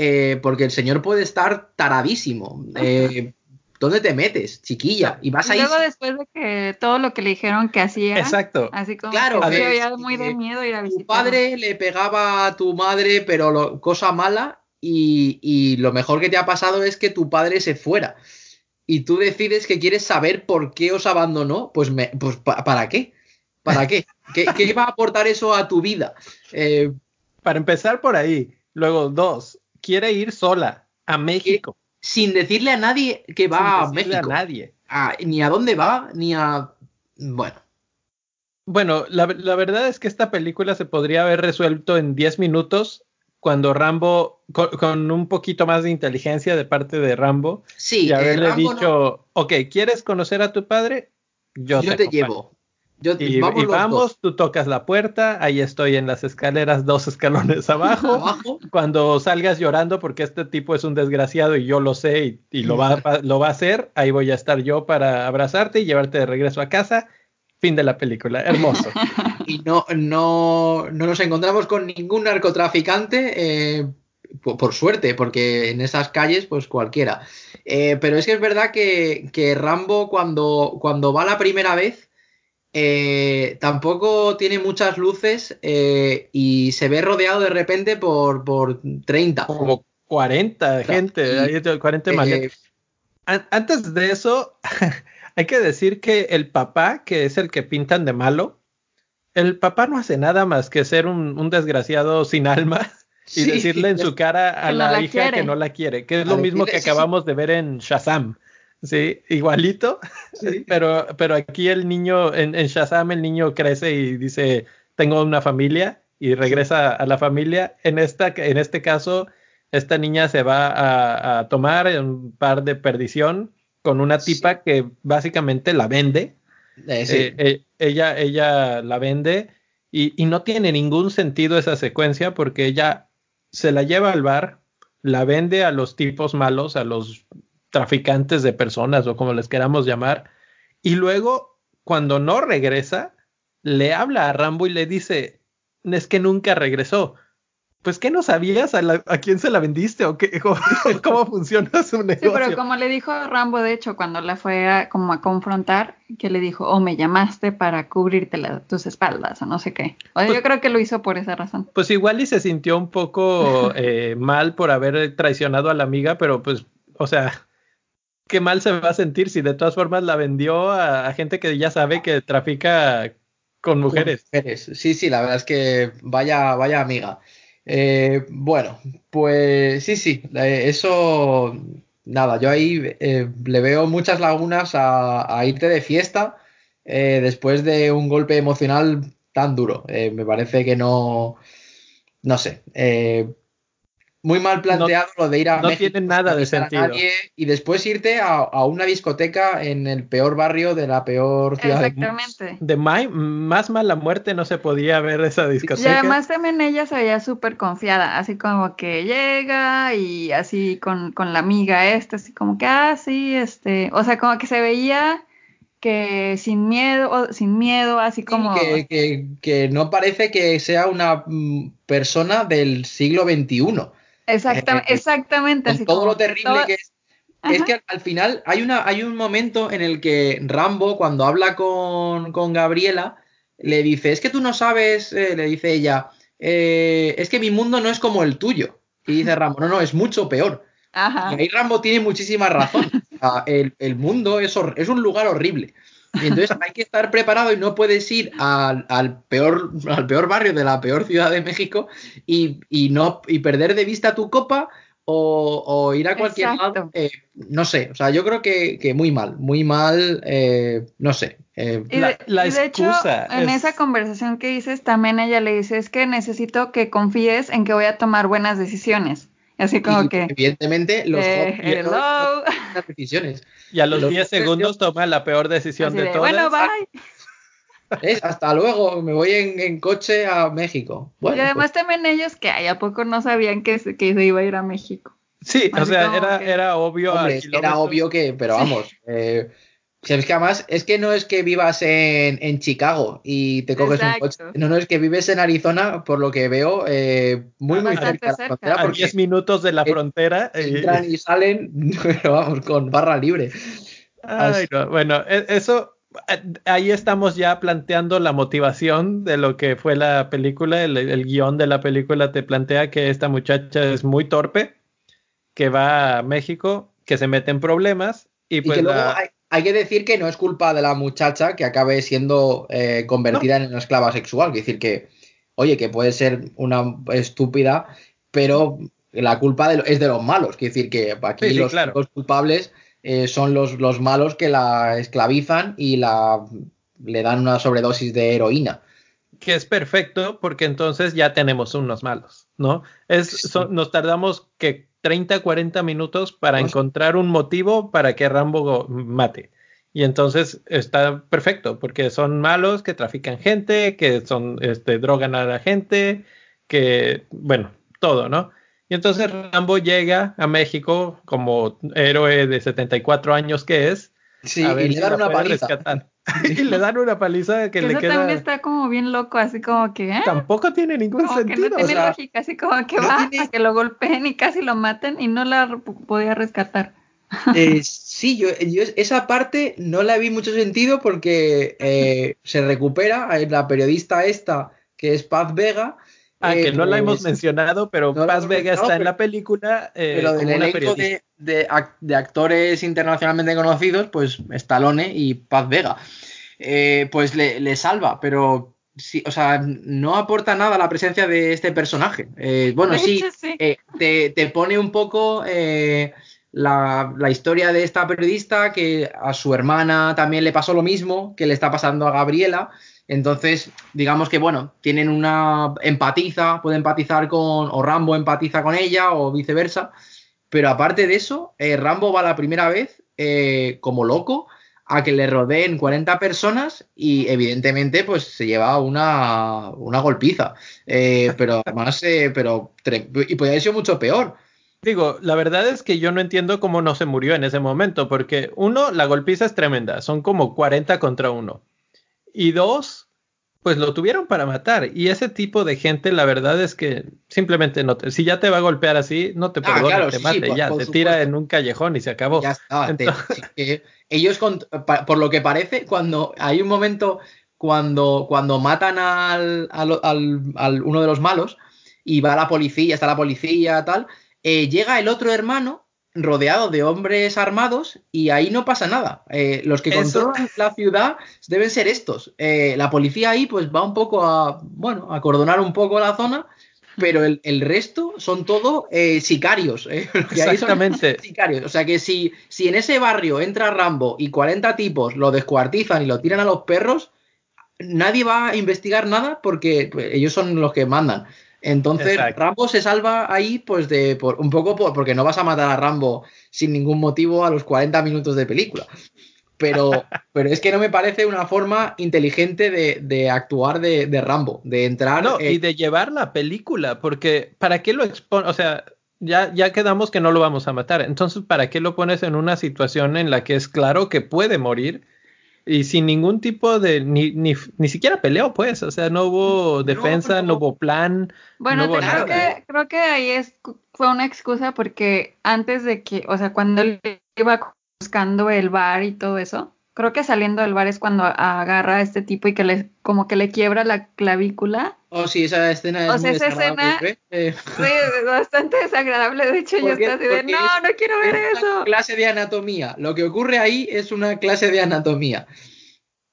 Eh, porque el señor puede estar taradísimo. Eh, ¿Dónde te metes, chiquilla? Y vas ahí. luego después de que todo lo que le dijeron que hacía, Exacto. así como Claro, que ver, había muy de eh, miedo ir a tu visitar. padre le pegaba a tu madre, pero lo- cosa mala, y, y lo mejor que te ha pasado es que tu padre se fuera. Y tú decides que quieres saber por qué os abandonó, pues, me, pues pa- ¿para qué? ¿Para qué? ¿Qué, qué va a aportar eso a tu vida? Eh, Para empezar por ahí. Luego, dos, quiere ir sola a México. sin decirle a nadie que va sin a México. a nadie. Ah, ni a dónde va, ni a... Bueno, Bueno, la, la verdad es que esta película se podría haber resuelto en 10 minutos cuando Rambo, con, con un poquito más de inteligencia de parte de Rambo, sí, y eh, haberle Rambo no- dicho, ok, ¿quieres conocer a tu padre? Yo, yo te, te acompaño". llevo. Yo, Y, vamos y tú tocas la puerta, ahí estoy en las escaleras, dos escalones abajo. Abajo. Cuando salgas llorando porque este tipo es un desgraciado y yo lo sé y, y lo, va, a- lo va a hacer, ahí voy a estar yo para abrazarte y llevarte de regreso a casa Fin de la película, hermoso. y no, no, no nos encontramos con ningún narcotraficante, eh, por, por suerte, porque en esas calles, pues cualquiera. Eh, pero es que es verdad que, que Rambo, cuando, cuando va la primera vez, eh, tampoco tiene muchas luces eh, y se ve rodeado de repente por, por 30. Como 40 gente, Y, hay 40 Eh, Antes de eso, hay que decir que el papá, que es el que pintan de malo, el papá no hace nada más que ser un, un desgraciado sin alma y Sí, decirle en su cara a la, la hija quiere. que no la quiere, que es A lo mismo que acabamos de ver en Shazam. Sí, igualito, sí. pero, pero aquí el niño, en, en Shazam el niño crece y dice, tengo una familia y regresa a la familia. En, esta, en este caso, esta niña se va a, a tomar un par de perdición con una Sí. tipa que básicamente la vende. Eh, sí. Eh, eh, ella, ella la vende y, y no tiene ningún sentido esa secuencia porque ella se la lleva al bar, la vende a los tipos malos, a los traficantes de personas o como les queramos llamar, y luego cuando no regresa, le habla a Rambo y le dice, es que nunca regresó. Pues que no sabías a, la- a quién se la vendiste o qué, cómo, cómo funciona su Sí, negocio. pero como le dijo Rambo, de hecho, cuando la fue a, como a confrontar, que le dijo, o me llamaste para cubrirte la- tus espaldas, o no sé qué. O sea, Pues- yo creo que lo hizo por esa razón. Pues igual y se sintió un poco eh, mal por haber traicionado a la amiga, pero pues, o sea, qué mal se va a sentir si de todas formas la vendió a, a gente que ya sabe que trafica con mujeres. Mujeres. Sí, sí, la verdad es que vaya, vaya amiga. Eh, bueno, pues sí, sí, eh, eso, nada, yo ahí eh, le veo muchas lagunas a, a irte de fiesta eh, después de un golpe emocional tan duro. Me parece que no, no sé, eh, muy mal planteado lo de ir a no México tiene nada de a sentido. nadie y después irte a, a una discoteca en el peor barrio de la peor ciudad. Exactamente. De Mai, más mala muerte no se podía ver esa Y discoteca. además también ella se veía súper confiada, así como que llega y así con, con la amiga esta, así como que, ah, sí, este, o sea, como que se veía que sin miedo, o- sin miedo, así como... que, que- que no parece que sea una mm, persona del siglo XXI. Exactam- eh, exactamente, así todo como lo terrible todo- que es. Es que al, al final hay, una, hay un momento en el que Rambo, cuando habla con, con Gabriela, le dice, es que tú no sabes, eh, le dice ella, "eh, es que mi mundo no es como el tuyo. Y dice Rambo, no, no, es mucho peor. Ajá. Y ahí Rambo tiene muchísima razón. El, el mundo es, es un lugar horrible. Y entonces hay que estar preparado y no puedes ir al, al peor, al peor barrio de la peor ciudad de México y, y no, y perder de vista tu copa o, o ir a cualquier Exacto. lado. eh, no sé, o sea, yo creo que, que muy mal, muy mal, eh, no sé. eh, Y La- de, la y de hecho, excusa en es- esa conversación que dices, también ella le dice, es que necesito que confíes en que voy a tomar buenas decisiones. Así como y que, evidentemente los eh, jóvenes hello. toman las decisiones. Y a los Los 10 hombres, segundos toma la peor decisión de, de, todas. bueno, bye. Es, hasta luego, me voy en, en coche a México. Bueno, y además también ellos que ay, ¿a poco no sabían que se, que se iba a ir a México? Sí, o sea, era, que- era obvio. pues, hombre, era obvio que, pero vamos, eh, si es que además es que no es que vivas en, en Chicago y te coges Exacto. un coche, no, no es que vives en Arizona, por lo que veo, eh, muy, muy cerca de la cerca. frontera, A porque 10 minutos de la eh, frontera. y- entran y salen, pero vamos, con barra libre. Ay, no, Bueno, e- eso, eh, ahí estamos ya planteando la motivación de lo que fue la película. El, el guion de la película te plantea que esta muchacha es muy torpe, que va a México, que se mete en problemas y Y pues que luego la- hay, hay que decir que no es culpa de la muchacha que acabe siendo eh, convertida en una esclava sexual. Es decir, que, oye, que puede ser una estúpida, pero la culpa de lo- es de los malos. Es decir, que aquí Sí, sí, los, claro. los culpables eh, son los, los malos que la esclavizan y la le dan una sobredosis de heroína. que es perfecto porque entonces ya tenemos unos malos, ¿no? Es, Sí. son- nos tardamos que 30, 40 minutos para encontrar un motivo para que Rambo mate. Y entonces está perfecto porque son malos que trafican gente, que son, este, drogan a la gente, que, bueno, todo, ¿no? Y entonces Rambo llega a México como héroe de 74 años que es, Sí, a ver y le si dan la una paliza. rescatar. y le dan una paliza que Que le eso queda. también está como bien loco, así como que, ¿eh? Tampoco tiene ningún Como que sentido. o tiene sea, lógica, así como que no va tiene- a que lo golpeen y casi lo maten y no la podía rescatar. Eh, sí, yo, yo esa parte no la vi mucho sentido porque eh, se recupera la periodista esta, que es Paz Vega. ah, que no la hemos mencionado, pero no Paz Vega está en la película. eh, Pero del como una elenco periodista. de, de ac- de actores internacionalmente conocidos, pues Stallone y Paz Vega. Eh, pues le, le salva, pero sí, o sea, no aporta nada la presencia de este personaje. Eh, bueno, sí, eh, te, te pone un poco la, la historia de esta periodista que a su hermana también le pasó lo mismo que le está pasando a Gabriela. Entonces, digamos que, bueno, tienen una empatiza, puede empatizar con, o Rambo empatiza con ella, o viceversa. Pero aparte de eso, eh, Rambo va la primera vez eh, como loco a que le rodeen 40 personas y evidentemente pues se lleva una, una golpiza. Eh, pero además, eh, pero y podría haber sido mucho peor. Digo, la verdad es que yo no entiendo cómo no se murió en ese momento, porque uno, la golpiza es tremenda, son como 40 contra uno. Y dos, pues lo tuvieron para matar. Y ese tipo de gente, la verdad es que simplemente no te, si ya te va a golpear así, no te Ah, perdona, claro, te mate, sí, ya, por te tira supuesto. en un callejón y se acabó. Ya está. Entonces- ellos, con- por lo que parece, cuando hay un momento cuando, cuando matan al, al- al- al- uno de los malos y va la policía, está la policía, tal, eh, llega el otro hermano rodeado de hombres armados y ahí no pasa nada. Eh, los que Eso- controlan la ciudad deben ser estos. Eh, la policía ahí pues va un poco a, bueno, a cordonar un poco la zona, pero el, el resto son todo eh, sicarios. eh, son Exactamente. sicarios. O sea que si, si en ese barrio entra Rambo y 40 tipos lo descuartizan y lo tiran a los perros, nadie va a investigar nada porque pues, ellos son los que mandan. Entonces Exacto. Rambo se salva ahí pues de por, un poco por- porque no vas a matar a Rambo sin ningún motivo a los 40 minutos de película. Pero, pero es que no me parece una forma inteligente de, de actuar de, de Rambo, de entrar... No, eh, y de llevar la película, porque ¿para qué lo expone? O sea, ya, ya quedamos que no lo vamos a matar. Entonces, ¿para qué lo pones en una situación en la que es claro que puede morir? Y sin ningún tipo de, ni, ni, ni siquiera peleó, pues, o sea, no hubo defensa, no, no. hubo plan. Bueno, no hubo te- creo, nada. que, creo que ahí es, fue una excusa porque antes de que, o sea, cuando él iba buscando el bar y todo eso, creo que saliendo del bar es cuando agarra a este tipo y que le, como que le quiebra la clavícula. Oh, sí, esa escena es O sea, muy esa escena- ¿eh? Eh, Sí, es bastante desagradable. De hecho, yo Porque- estaba así de, no, es- no quiero ver es una eso. clase de anatomía. Lo que ocurre ahí es una clase de anatomía.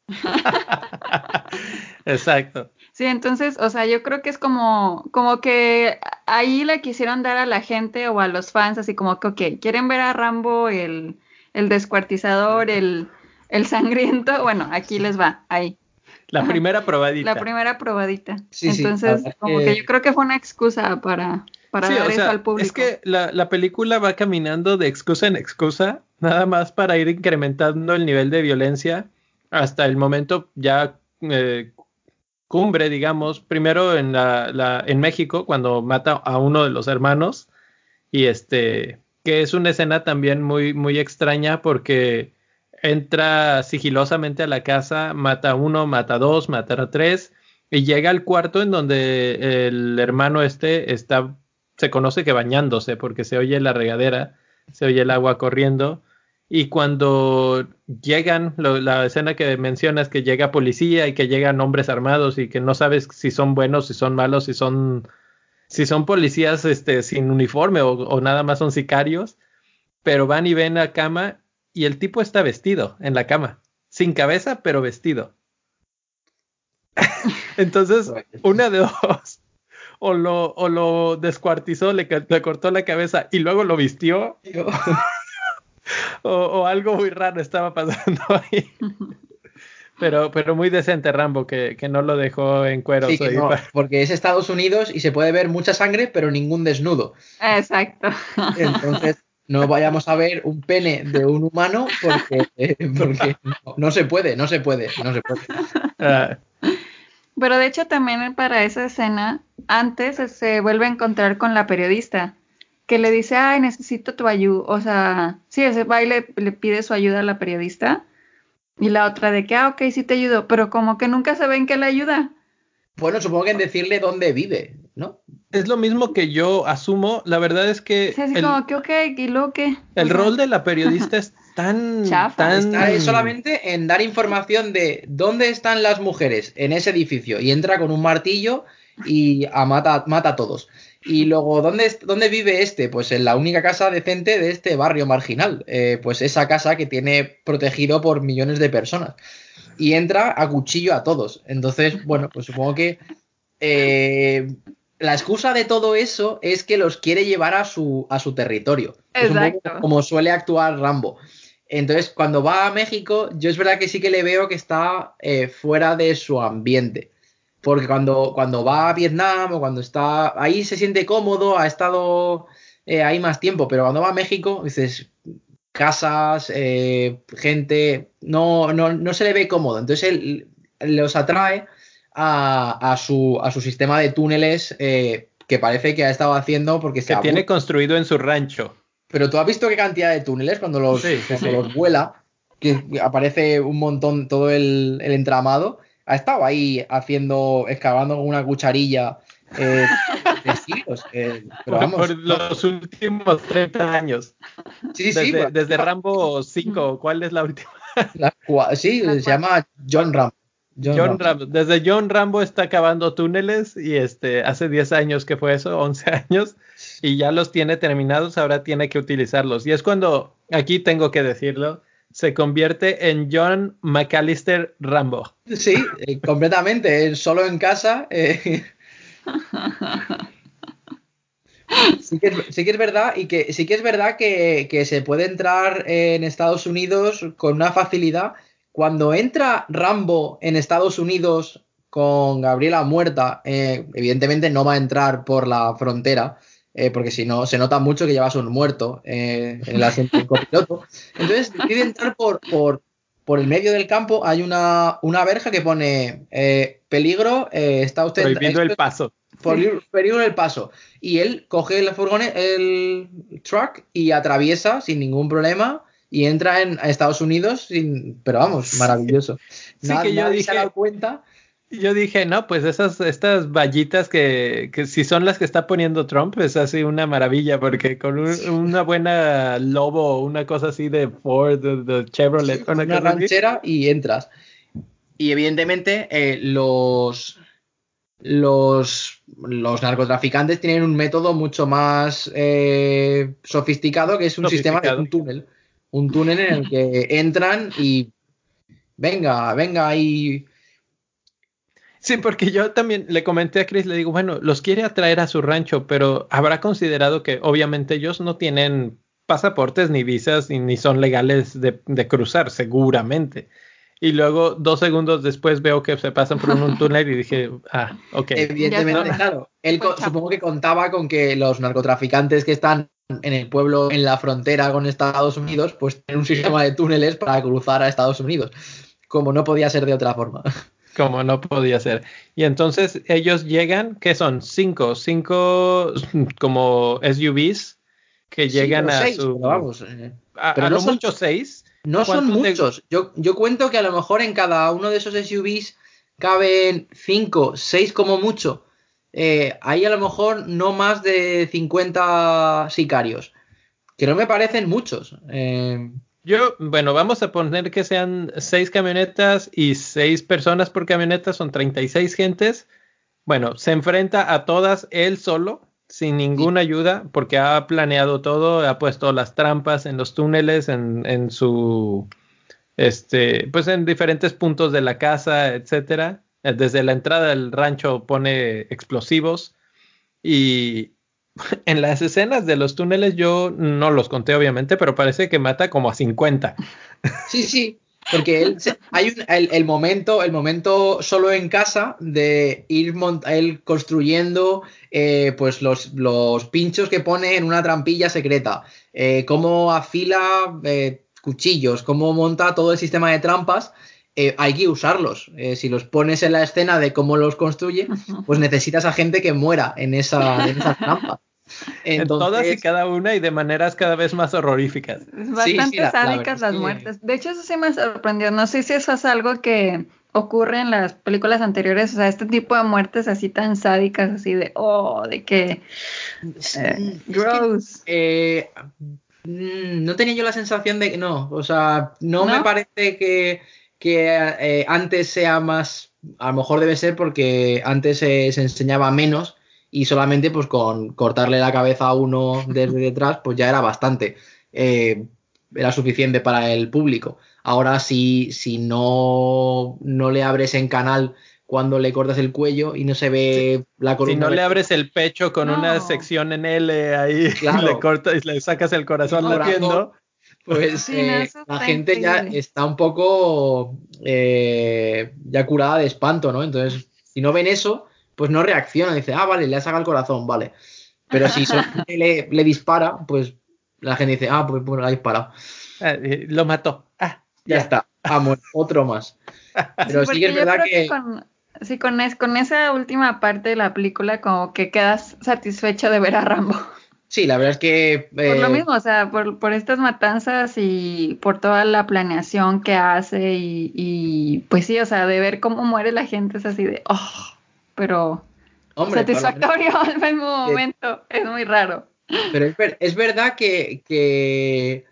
Exacto. Sí, entonces, o sea, yo creo que es como, como que ahí le quisieron dar a la gente o a los fans, así como que, ok, quieren ver a Rambo, el, el descuartizador, el, el sangriento, bueno, aquí les va, ahí, La primera probadita. la primera probadita. Sí, sí, entonces, como que- que yo creo que fue una excusa para, para Sí, dar o eso al público. Es que la, la película va caminando de excusa en excusa, nada más para ir incrementando el nivel de violencia hasta el momento ya eh, cumbre, digamos, primero en la, la- en México cuando mata a uno de los hermanos y este que es una escena también muy muy extraña porque entra sigilosamente a la casa, mata a uno, mata a dos, mata a tres y llega al cuarto en donde el hermano este está se conoce que bañándose porque se oye la regadera, se oye el agua corriendo y cuando llegan, la escena que mencionas, que llega policía y que llegan hombres armados y que no sabes si son buenos, si son malos, si son, si son policías este, sin uniforme o, nada más son sicarios, pero van y ven la cama y el tipo está vestido en la cama, sin cabeza, pero vestido. Entonces, una de dos. O lo, o lo descuartizó, le, le cortó la cabeza y luego lo vistió, o, o algo muy raro estaba pasando ahí. Pero, pero muy decente Rambo, que, que no lo dejó en cueros. Sí, no, porque es Estados Unidos y se puede ver mucha sangre, pero ningún desnudo. Exacto. Entonces, no vayamos a ver un pene de un humano porque, eh, porque no, no se puede, no se puede, no se puede. Pero de hecho también para esa escena, antes se vuelve a encontrar con la periodista, que le dice, ay, necesito tu ayuda. O sea, sí, ese y le, pide su ayuda a la periodista. Y la otra de que, ah, ok, sí te ayudo, pero como que nunca se ven que le ayuda. Bueno, supongo que en decirle dónde vive, ¿no? Es lo mismo que yo asumo. La verdad es que Sí, así el, como que, ok, y luego qué. el O sea, rol de la periodista es tan, Chafa. tan Está solamente en dar información de dónde están las mujeres en ese edificio y entra con un martillo y a mata, mata a todos. Y luego, ¿dónde, ¿dónde vive este? Pues en la única casa decente de este barrio marginal. Eh, pues esa casa que tiene protegido por millones de personas. Y entra a cuchillo a todos. Entonces, bueno, pues supongo que eh, la excusa de todo eso es que los quiere llevar a su, a su territorio. Es un poco Exacto. como suele actuar Rambo. Entonces, cuando va a México, yo es verdad que sí que le veo que está eh, fuera de su ambiente. Porque cuando, cuando va a Vietnam o cuando está ahí se siente cómodo, ha estado eh, ahí más tiempo, pero cuando va a México, dices, casas, eh, gente, no, no, no se le ve cómodo. Entonces él los atrae a, a su, a su sistema de túneles eh, que parece que ha estado haciendo porque se que tiene construido en su rancho. Pero tú has visto qué cantidad de túneles cuando los, Sí, sí, cuando sí. los vuela, que aparece un montón todo el, el entramado. Ha estado ahí haciendo, excavando con una cucharilla eh, de siglos. eh, pero Por, vamos, por los últimos 30 años. sí, sí, desde, pues, desde Rambo 5. ¿Cuál es la última? la sí, La se llama John Ram. John John Ram. Rambo. Desde John Rambo está cavando túneles y este hace 10 años que fue eso, 11 años, y ya los tiene terminados, ahora tiene que utilizarlos. Y es cuando, aquí tengo que decirlo, se convierte en John McAllister Rambo. Sí, eh, completamente. solo en casa. eh. Sí que, es, sí que es verdad y que sí que es verdad que, que se puede entrar en Estados Unidos con una facilidad. Cuando entra Rambo en Estados Unidos con Gabriela muerta, eh, evidentemente no va a entrar por la frontera, eh, porque si no se nota mucho que llevas un muerto eh, en el asiento del copiloto. Entonces decide entrar por, por, por el medio del campo. Hay una, una verja que pone eh, peligro, eh, está usted Prohibido el paso. Peligro, el paso. Y él coge el furgone, el truck y atraviesa sin ningún problema y entra en a Estados Unidos sin, pero vamos, maravilloso. Sí, Nada- que yo nadie se ha dije- dado cuenta. Yo dije, no, pues esas, estas vallitas que, que si son las que está poniendo Trump, es así una maravilla, porque con un- una buena Lobo una cosa así de Ford, de, de Chevrolet, una una cosa así, ranchera y entras. Y evidentemente eh, los, los, los narcotraficantes tienen un método mucho más eh, sofisticado que es un sistema de un túnel. Un túnel en el que entran y venga, venga ahí. Sí, porque yo también le comenté a Chris, le digo, bueno, los quiere atraer a su rancho, pero habrá considerado que obviamente ellos no tienen pasaportes ni visas y ni son legales de, de cruzar, seguramente. Y luego, dos segundos después, veo que se pasan por un túnel y dije, ah, ok. Evidentemente, claro. Él supongo que contaba con que los narcotraficantes que están en el pueblo, en la frontera con Estados Unidos, pues tienen un sistema de túneles para cruzar a Estados Unidos. Como no podía ser de otra forma. Como no podía ser. Y entonces ellos llegan, ¿qué son? Cinco, cinco como SUVs que llegan Sí, a seis, su... pero vamos. eh, a, pero a no lo son- mucho seis. No son ¿Cuántos de- muchos. Yo, yo cuento que a lo mejor en cada uno de esos SUVs caben 5, 6 como mucho. Eh, hay a lo mejor no más de 50 sicarios. Que no me parecen muchos. Eh, Yo, bueno, vamos a poner que sean seis camionetas y seis personas por camioneta, son 36 gentes. Bueno, se enfrenta a todas él solo, sin ninguna ayuda, porque ha planeado todo, ha puesto las trampas en los túneles, en, en su, este, pues en diferentes puntos de la casa, etcétera. Eh, Desde la entrada del rancho pone explosivos y en las escenas de los túneles yo no los conté obviamente, pero parece que mata como a 50. Sí, sí, porque él se- hay un- el, el momento, el momento solo en casa de ir mont- él construyendo eh, pues los, los pinchos que pone en una trampilla secreta, eh, cómo afila eh, cuchillos, cómo monta todo el sistema de trampas. Eh, hay que usarlos. Eh, si los pones en la escena de cómo los construye, pues necesitas a gente que muera en esa, en esa trampa. en todas y Entonces, cada una y de maneras cada vez más horroríficas. Es bastante sí, la- la sádicas las muertes. De hecho, eso sí me sorprendió. No sé si eso es algo que ocurre en las películas anteriores. O sea, este tipo de muertes así tan sádicas, así de, oh, de que, eh, es que, gross. eh, mm, no tenía yo la sensación de que no, o sea, no, ¿No? me parece que, que eh, antes sea más, a lo mejor debe ser porque antes eh, se enseñaba menos y solamente pues con cortarle la cabeza a uno desde detrás pues ya era bastante, eh, era suficiente para el público. Ahora si, si no, no le abres en canal cuando le cortas el cuello y no se ve la columna Si no le abres el pecho con una sección en L ahí, Claro. le cortas y le sacas el corazón El corazón. latiendo. Pues Sí, eh, la gente ya está un poco eh, ya curada de espanto, ¿no? Entonces, si no ven eso, pues no reaccionan. Dice, ah, vale, le ha sacado el corazón, vale. Pero si le, le dispara, pues la gente dice, ah, pues bueno, le ha disparado. Ah, eh, lo mató. Ah, Ya está, vamos, otro más. Pero sí, que es verdad que... con, sí, con, es- con esa última parte de la película, como que quedas satisfecho de ver a Rambo. Sí, la verdad es que... Por eh, lo mismo, o sea, por, por estas matanzas y por toda la planeación que hace y, y, pues sí, o sea, de ver cómo muere la gente es así de, oh, pero hombre, menos- satisfactorio al mismo Sí. momento, es muy raro. Pero es, ver- es verdad que, que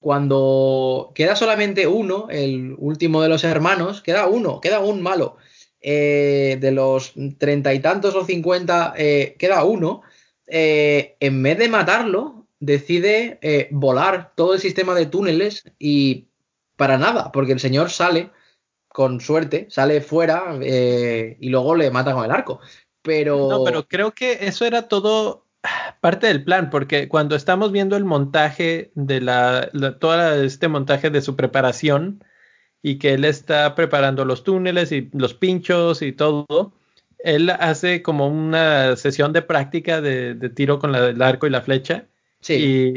cuando queda solamente uno, el último de los hermanos, queda uno, queda un malo. Eh, de los treinta y tantos o cincuenta, eh, queda uno. Eh, en vez de matarlo, decide eh, volar todo el sistema de túneles y para nada, porque el señor sale con suerte, sale fuera eh, y luego le mata con el arco. Pero, No, pero creo que eso era todo parte del plan, porque cuando estamos viendo el montaje de la, la- todo este montaje de su preparación y que él está preparando los túneles y los pinchos y todo, él hace como una sesión de práctica de, de tiro con la- el arco y la flecha. sí.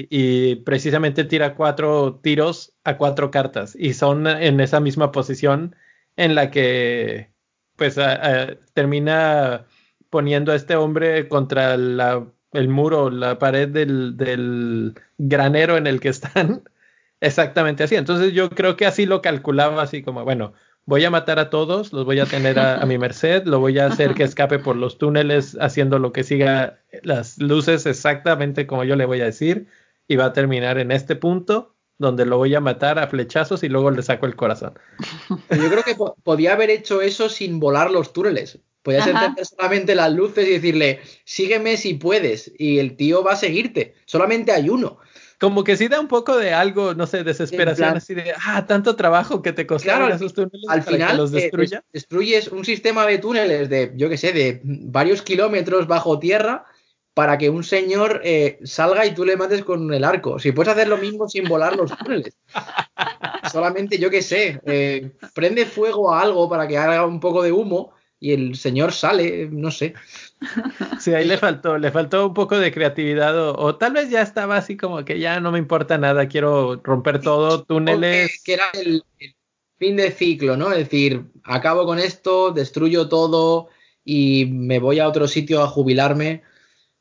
Y, y precisamente tira cuatro tiros a cuatro cartas y son en esa misma posición en la que pues a- a- termina poniendo a este hombre contra la- el muro, la pared del, del granero en el que están. Exactamente así. Entonces yo creo que así lo calculaba, así como, bueno, voy a matar a todos, los voy a tener a, a mi merced, lo voy a hacer que escape por los túneles haciendo lo que siga las luces exactamente como yo le voy a decir y va a terminar en este punto donde lo voy a matar a flechazos y luego le saco el corazón. Yo creo que po- podía haber hecho eso sin volar los túneles. Podías encender solamente las luces y decirle, sígueme si puedes. Y el tío va a seguirte. Solamente hay uno. Como que sí da un poco de algo, no sé, desesperación, plan- así de, ah, tanto trabajo que te costaron Claro, esos túneles Al para que final los eh, destruya. des- destruyes un sistema de túneles de, yo qué sé, de varios kilómetros bajo tierra para que un señor eh, salga y tú le mates con el arco. Si puedes hacer lo mismo sin volar los túneles. Solamente, yo qué sé, eh, prende fuego a algo para que haga un poco de humo y el señor sale, no sé. Sí, ahí le faltó, le faltó un poco de creatividad o, o tal vez ya estaba así como que ya no me importa nada, quiero romper todo, túneles. Que, que era el, el fin de ciclo, ¿no? Es decir, acabo con esto, destruyo todo y me voy a otro sitio a jubilarme.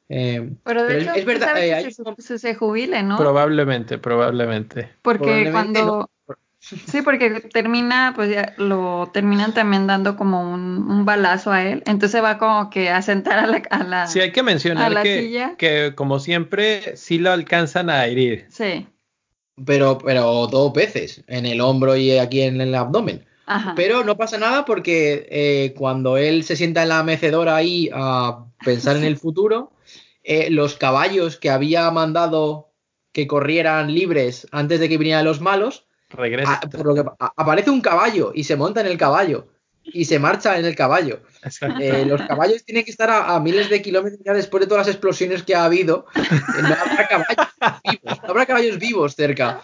Eh, Pero de Pero hecho, es verdad, sabes eh, que hay se, un- se, se jubile, ¿no? Probablemente, probablemente. Porque Probablemente cuando... Sí, porque termina, pues ya lo terminan también dando como un, un balazo a él. Entonces va como que a sentar a la... A la Sí, hay que a mencionar la que, silla. que como siempre sí lo alcanzan a herir. Sí, pero, pero dos veces, en el hombro y aquí en el abdomen. ajá. Pero no pasa nada porque eh, cuando él se sienta en la mecedora ahí a pensar en el futuro, eh, los caballos que había mandado que corrieran libres antes de que vinieran los malos, Regresa. a- por lo que a- aparece un caballo y se monta en el caballo y se marcha en el caballo. Eh, los caballos tienen que estar a, a miles de kilómetros ya después de todas las explosiones que ha habido. Eh, No habrá caballos vivos, no habrá caballos vivos cerca.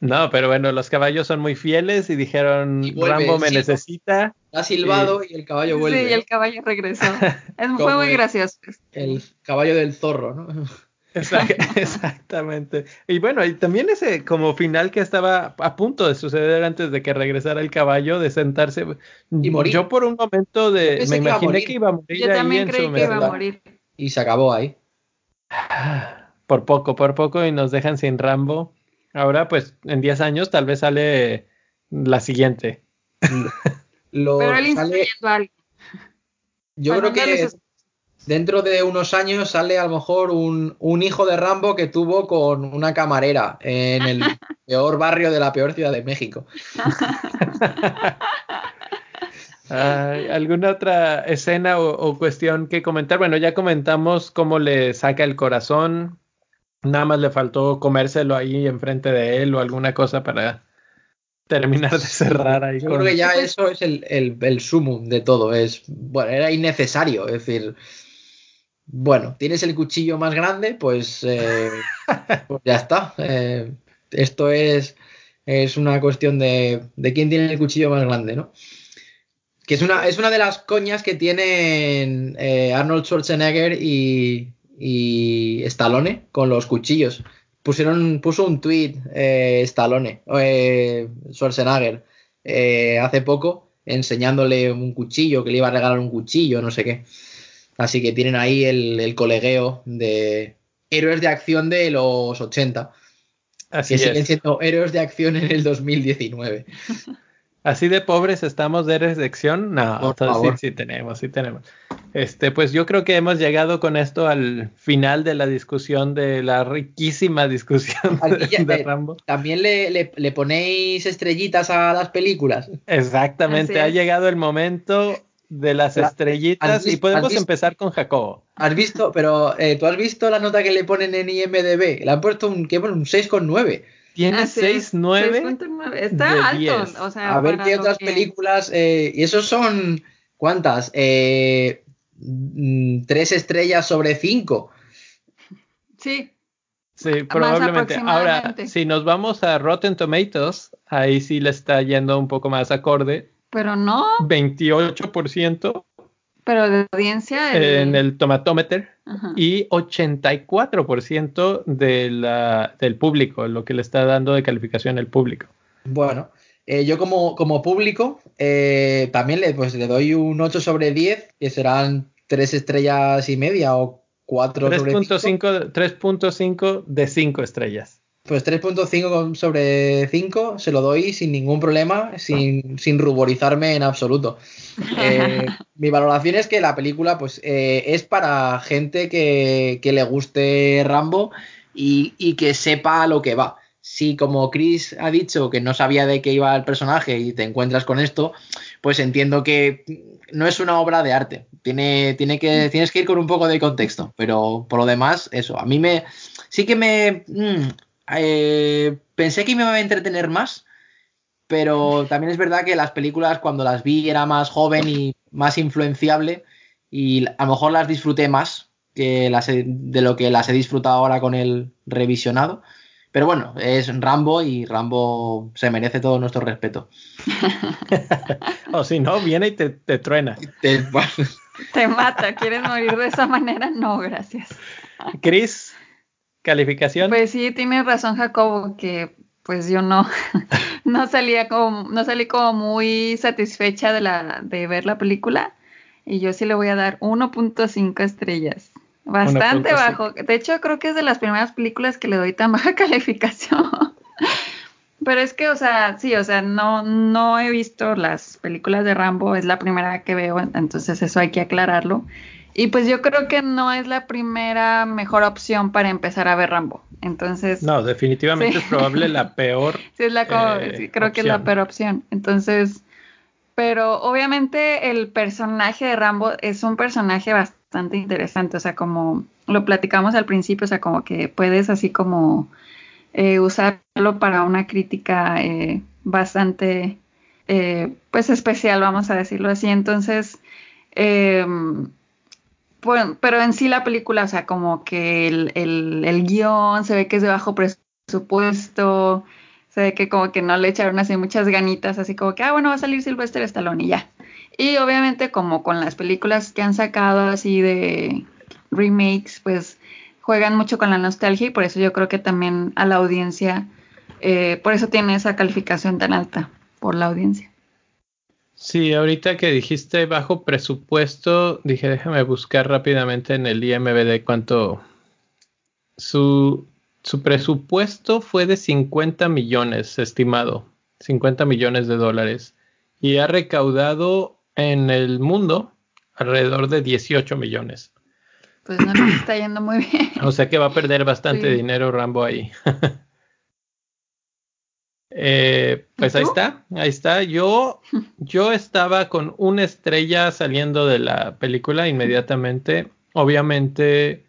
No, pero bueno, los caballos son muy fieles y dijeron, Y vuelve, Rambo me sí. necesita. Ha silbado y el caballo vuelve. Sí, y el caballo regresó. Es, fue muy el- gracioso. El caballo del zorro, ¿no? Exact- Exactamente. Y bueno, y también ese como final que estaba a punto de suceder antes de que regresara el caballo, de sentarse. Y morir. Yo por un momento de, me que iba a imaginé morir. que iba a morir Yo ahí también en creí su que iba a morir. y se acabó ahí. Por poco, por poco y nos dejan sin Rambo. Ahora, pues, en 10 años tal vez sale la siguiente. Lo Pero él sale- a alguien. yo creo que dentro de unos años sale a lo mejor un, un hijo de Rambo que tuvo con una camarera en el peor barrio de la peor ciudad de México. Ay, ¿Alguna otra escena o, o cuestión que comentar? Bueno, ya comentamos cómo le saca el corazón. Nada más le faltó comérselo ahí enfrente de él o alguna cosa para terminar de cerrar ahí. Yo creo que ya eso es el, el, el sumum de todo. Es, bueno, era innecesario. Es decir, bueno, tienes el cuchillo más grande, pues, eh, pues ya está. Eh, esto es, es una cuestión de, de quién tiene el cuchillo más grande, ¿no? Que es una, es una de las coñas que tienen eh, Arnold Schwarzenegger y, y Stallone con los cuchillos. Pusieron, puso un tweet eh, Stallone, eh, Schwarzenegger, eh, hace poco, enseñándole un cuchillo, que le iba a regalar un cuchillo, no sé qué. Así que tienen ahí el, el colegueo de héroes de acción de los 80, Así que siguen es. siendo héroes de acción en el 2019. Así de pobres estamos de erección. No, Por entonces sí, favor. sí tenemos, sí tenemos. Este, pues yo creo que hemos llegado con esto al final de la discusión, de la riquísima discusión de, de eh, Rambo. También le, le- le ponéis estrellitas a las películas. Exactamente, Así ha es. llegado el momento de las La- estrellitas ¿has y podemos visto- empezar con Jacobo. ¿Has visto? Pero eh, tú has visto la nota que le ponen en IMDB. Le han puesto un, ¿qué pone? un 6,9. Tiene es, 6-9. 6.9. Está de alto. 10. O sea, A ver qué otras que- películas. eh, y esos son. ¿Cuántas? Eh, mm, tres estrellas sobre cinco. Sí, Sí, probablemente. Ahora, si nos vamos a Rotten Tomatoes, ahí sí le está yendo un poco más acorde. Pero no. 28% Pero de audiencia. en el Tomatometer Ajá. y 84% de la, del público, lo que le está dando de calificación el público. Bueno, eh, yo como, como público eh, también le, pues, le doy un 8 sobre 10, que serán tres estrellas y media o 4 sobre 5. 3.5 3.5 de 5 estrellas. Pues 3.5 sobre 5 se lo doy sin ningún problema, sin, sin ruborizarme en absoluto. Eh, mi valoración es que la película pues, eh, es para gente que, que le guste Rambo y, y que sepa a lo que va. Si como Chris ha dicho que no sabía de qué iba el personaje y te encuentras con esto, pues entiendo que no es una obra de arte. Tiene, tiene que, tienes que ir con un poco de contexto. Pero por lo demás, eso. A mí me. Sí que me. mm, eh, pensé que me iba a entretener más. Pero también es verdad que las películas, cuando las vi, era más joven y más influenciable. Y a lo mejor las disfruté más que las he- de lo que las he disfrutado ahora con el revisionado. Pero bueno, es Rambo y Rambo se merece todo nuestro respeto. O si no, viene y te, te truena. Te- bueno, Te mata. ¿Quieres morir de esa manera? No, gracias. Chris, calificación. Pues sí, tienes razón, Jacobo, que pues yo no, no salía como, no salí como muy satisfecha de la, de ver la película. Y yo sí le voy a dar 1.5 estrellas. Bastante 1.5. bajo. De hecho, creo que es de las primeras películas que le doy tan baja calificación. Pero es que, o sea, sí, o sea, no, no he visto las películas de Rambo, es la primera que veo, entonces eso hay que aclararlo. Y pues yo creo que no es la primera mejor opción para empezar a ver Rambo. Entonces, No, definitivamente Sí. es probable la peor. sí es la eh, sí, creo que es la peor opción. Entonces, pero obviamente el personaje de Rambo es un personaje bastante interesante, o sea, como lo platicamos al principio, o sea, como que puedes así como eh, usarlo para una crítica eh, bastante, eh, pues especial, vamos a decirlo así. Entonces, eh, pero en sí la película, o sea, como que el, el, el guion se ve que es de bajo presupuesto, se ve que como que no le echaron así muchas ganitas, así como que, ah, bueno, va a salir Sylvester Stallone y ya. Y obviamente como con las películas que han sacado así de remakes, pues juegan mucho con la nostalgia y por eso yo creo que también a la audiencia, eh, por eso tiene esa calificación tan alta, por la audiencia. Sí, ahorita que dijiste bajo presupuesto, dije déjame buscar rápidamente en el IMBD cuánto su, su presupuesto fue de 50 millones estimado, 50 millones de dólares y ha recaudado en el mundo alrededor de 18 millones. Pues no nos está yendo muy bien. O sea que va a perder bastante Sí. dinero Rambo ahí. Eh, pues ¿Y ahí está, ahí está. Yo, yo estaba con una estrella saliendo de la película inmediatamente. Obviamente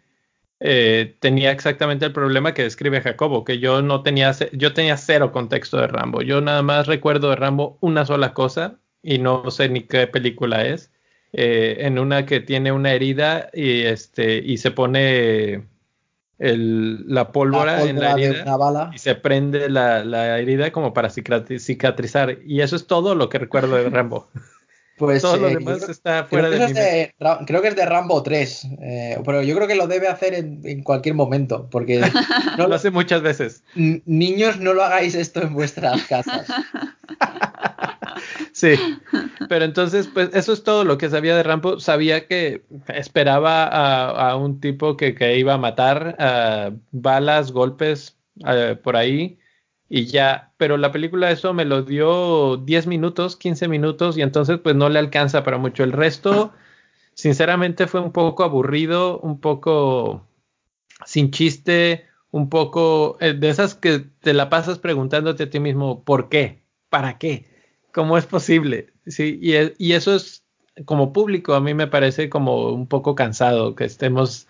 eh, tenía exactamente el problema que describe Jacobo, que yo no tenía, yo tenía cero contexto de Rambo. Yo nada más recuerdo de Rambo una sola cosa y no sé ni qué película es. Eh, en una que tiene una herida y este y se pone el- la pólvora, en la pólvora herida bala. y se prende la, la herida como para cicatri- cicatrizar. Y eso es todo lo que recuerdo de Rambo. Pues, todo lo eh, demás creo- está fuera de mi de creo que es de Rambo 3, eh, pero yo creo que lo debe hacer en, en cualquier momento, porque no Lo hace muchas veces. niños no lo hagáis esto en vuestras casas. Sí. Pero entonces, pues eso es todo lo que sabía de Rambo. Sabía que esperaba a, un tipo que, iba a matar, balas, golpes eh, por ahí y ya. Pero la película eso me lo dio 10 minutos, 15 minutos y entonces pues no le alcanza para mucho. El resto, sinceramente, fue un poco aburrido, un poco sin chiste, un poco eh, de esas que te la pasas preguntándote a ti mismo, ¿por qué? ¿Para qué? ¿Cómo es posible? Sí, y, y eso es como público, a mí me parece como un poco cansado que estemos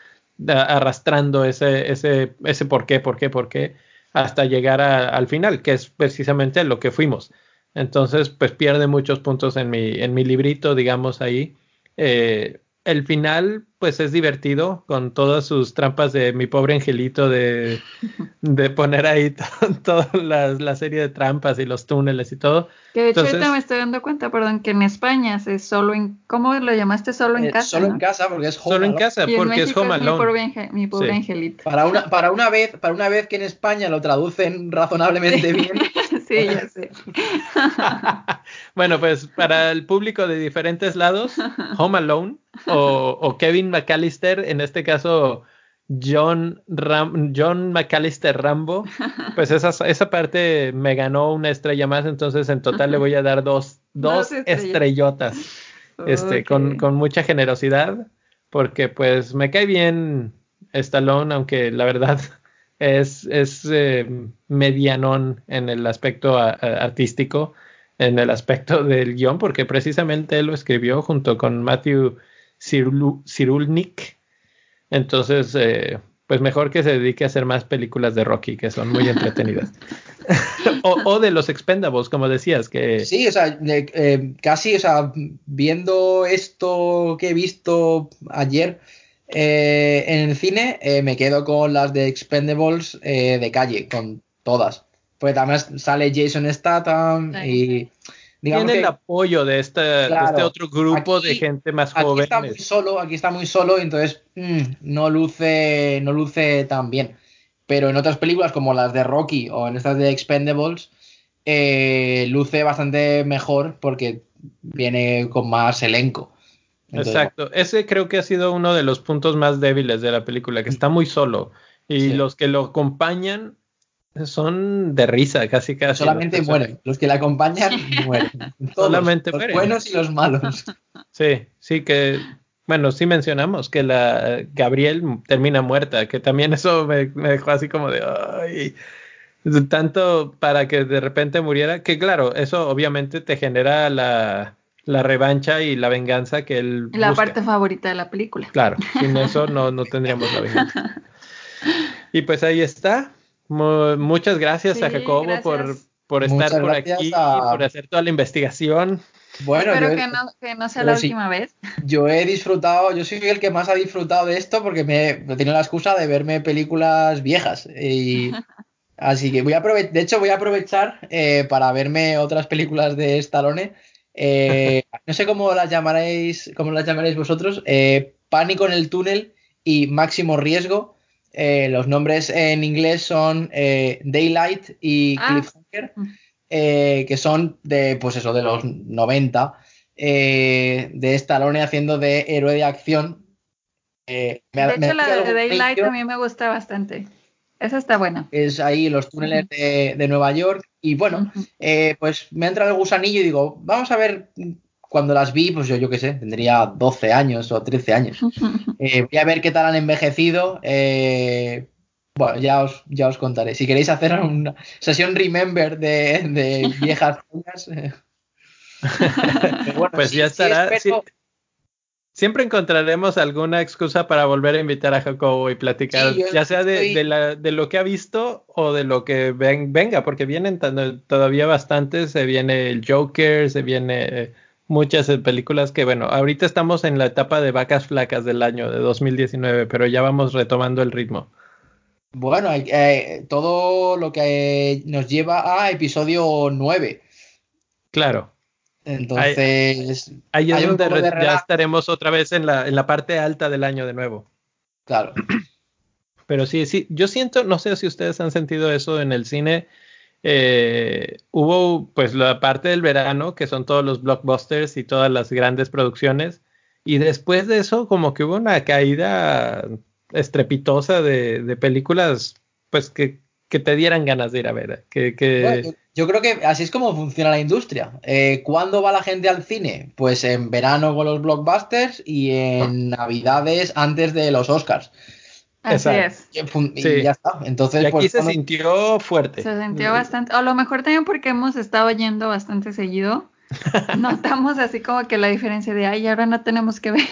arrastrando ese, ese, ese por qué, por qué, por qué, hasta llegar al final, que es precisamente lo que fuimos. Entonces, pues pierde muchos puntos en mi, en mi librito, digamos ahí. Eh, el final, pues es divertido con todas sus trampas de mi pobre angelito de, de poner ahí to- toda la, la serie de trampas y los túneles y todo. Que de hecho Entonces- ahorita me estoy dando cuenta, perdón, que en España se solo en... ¿Cómo lo llamaste? Solo en Eh, casa, solo ¿no? en casa, porque es Home Solo en casa, Y en porque es Home mi Alone. pobre, ange- mi pobre Sí. angelito. Para una, para una vez, para una vez que en España lo traducen razonablemente bien. sí, ya sé. bueno, pues para el público de diferentes lados, Home Alone o, o Kevin McAllister, en este caso John, Ram- John McAllister Rambo, pues esa, esa parte me ganó una estrella más, entonces en total le voy a dar dos, dos estrellotas, este, con, con mucha generosidad, porque pues me cae bien Stallone, aunque la verdad es, es eh, medianón en el aspecto a- a- artístico, en el aspecto del guion, porque precisamente él lo escribió junto con Matthew Cirulnik. Entonces, eh, pues mejor que se dedique a hacer más películas de Rocky, que son muy entretenidas. o, o de los Expendables, como decías, que Sí, o sea, eh, casi, o sea, viendo esto que he visto ayer eh, en el cine, eh, me quedo con las de Expendables eh, de calle, con todas. Porque también sale Jason Statham y digamos tiene que el apoyo de, este otro grupo Aquí- de gente más aquí joven. está muy solo, aquí está muy solo, entonces mm, no luce, no luce tan bien. Pero en otras películas como las de Rocky o en estas de Expendables, eh, luce bastante mejor porque viene con más elenco. Entonces, Exacto, ese creo que ha sido uno de los puntos más débiles de la película, que está muy solo y Sí. los que lo acompañan son de risa, casi casi. solamente los mueren. Los que la acompañan mueren. Todos, Solamente los mueren. buenos y los malos. Sí, sí que, bueno, sí mencionamos que la Gabriel termina muerta, que también eso me, me dejó así como de, ay, tanto para que de repente muriera, que claro, eso obviamente te genera la, la revancha y la venganza que él La busca. parte favorita de la película. Claro, sin eso no, no tendríamos la venganza. Y pues ahí está. Mu- muchas gracias a Jacobo gracias. por, por Muchas estar por aquí, a- por hacer toda la investigación. Bueno, Espero yo, que, no, que no sea la sí. última vez. yo he disfrutado, yo soy el que más ha disfrutado de esto porque me he tenido la excusa de verme películas viejas. Y, así que voy a aprovechar, de hecho voy a aprovechar eh, para verme otras películas de Stallone. Eh, no sé cómo las llamaréis, cómo las llamaréis vosotros. eh, Pánico en el túnel y Máximo riesgo. Eh, los nombres en inglés son Daylight y Ah. Cliffhanger, que son de, pues eso, de los 90. eh, de Stallone haciendo de héroe de acción. Me- De me hecho, la de Daylight brillo. también me gusta bastante. Esa está buena. es ahí los túneles de, de Nueva York. Y bueno, eh, pues me ha entrado el gusanillo y digo, vamos a ver, cuando las vi, pues yo, yo qué sé, tendría 12 años o 13 años. Eh, voy a ver qué tal han envejecido. eh, bueno, ya os, ya os contaré. Si queréis hacer una sesión Remember de, de viejas joyas, bueno, Pues sí- ya sí estará. espero- sí. Siempre encontraremos alguna excusa para volver a invitar a Jacobo y platicar, Sí, ya sea de, estoy- de la- de lo que ha visto o de lo que ven- venga, porque vienen todavía bastantes. Se viene el Joker, se viene muchas eh, películas que, bueno, ahorita estamos en la etapa de vacas flacas del año de 2019, pero ya vamos retomando el ritmo. Bueno, eh, todo lo que nos lleva a episodio 9. Claro. Entonces, Ahí es donde ya estaremos otra vez en la, en la parte alta del año de nuevo. claro. Pero sí, sí, yo siento, no sé si ustedes han sentido eso en el cine. eh, hubo pues la parte del verano, que son todos los blockbusters y todas las grandes producciones. Y después de eso, como que hubo una caída estrepitosa de, de películas, pues que, que te dieran ganas de ir a ver. Que, que- Bueno, yo, creo que así es como funciona la industria. Eh, ¿Cuándo va la gente al cine? Pues en verano con los blockbusters y en navidades antes de los Oscars. Así es. Y, fun- y Sí. ya está. Entonces, y aquí pues, se cuando- sintió fuerte. Se sintió bastante, a lo mejor también porque hemos estado yendo bastante seguido. Notamos así como que la diferencia de, ay, ahora no tenemos que ver.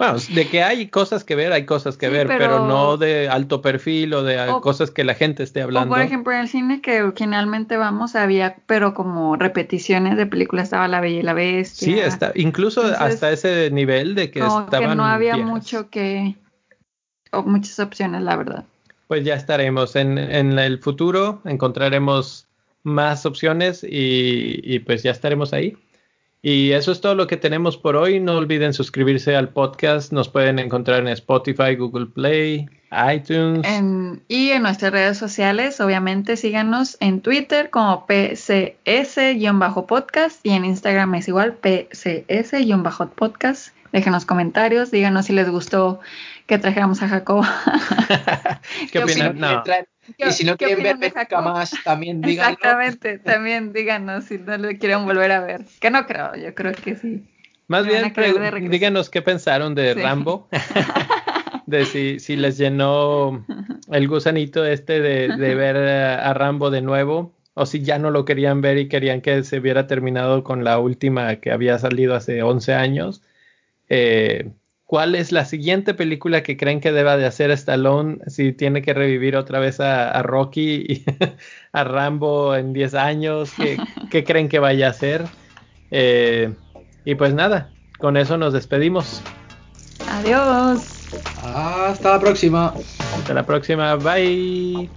Bueno, de que hay cosas que ver, hay cosas que Sí, ver, pero... pero- no de alto perfil o de O- cosas que la gente esté O hablando. por ejemplo, en el cine que generalmente vamos había, pero como repeticiones de películas, estaba La Bella y la Bestia. Sí, está, incluso Entonces, hasta ese nivel de que como estaban que no había viejas. mucho que, o muchas opciones, la verdad. Pues ya estaremos en, en el futuro, encontraremos más opciones y, y pues ya estaremos ahí. Y eso es todo lo que tenemos por hoy. No olviden suscribirse al podcast. Nos pueden encontrar en Spotify, Google Play, iTunes. Y en nuestras redes sociales, obviamente, síganos en Twitter como PCS-podcast y en Instagram es igual PCS-podcast. Déjenos comentarios, díganos si les gustó que trajéramos a Jacob. ¿Qué ¿qué y si no opinan? y si no ¿Qué quieren ver Jacob? más, también díganlo. Exactamente, también díganos si no lo quieren volver a ver. Que no creo, yo creo que sí. Más bien, díganos qué pensaron de Sí. Rambo. de si, si les llenó el gusanito este de, de ver a, a Rambo de nuevo. O si ya no lo querían ver y querían que se hubiera terminado con la última que había salido hace 11 años. Eh, ¿Cuál es la siguiente película que creen que deba de hacer Stallone si tiene que revivir otra vez a, a Rocky y a Rambo en 10 años? ¿Qué, qué creen que vaya a hacer? Eh, y pues nada, con eso nos despedimos. Adiós. Hasta la próxima. Hasta la próxima. Bye.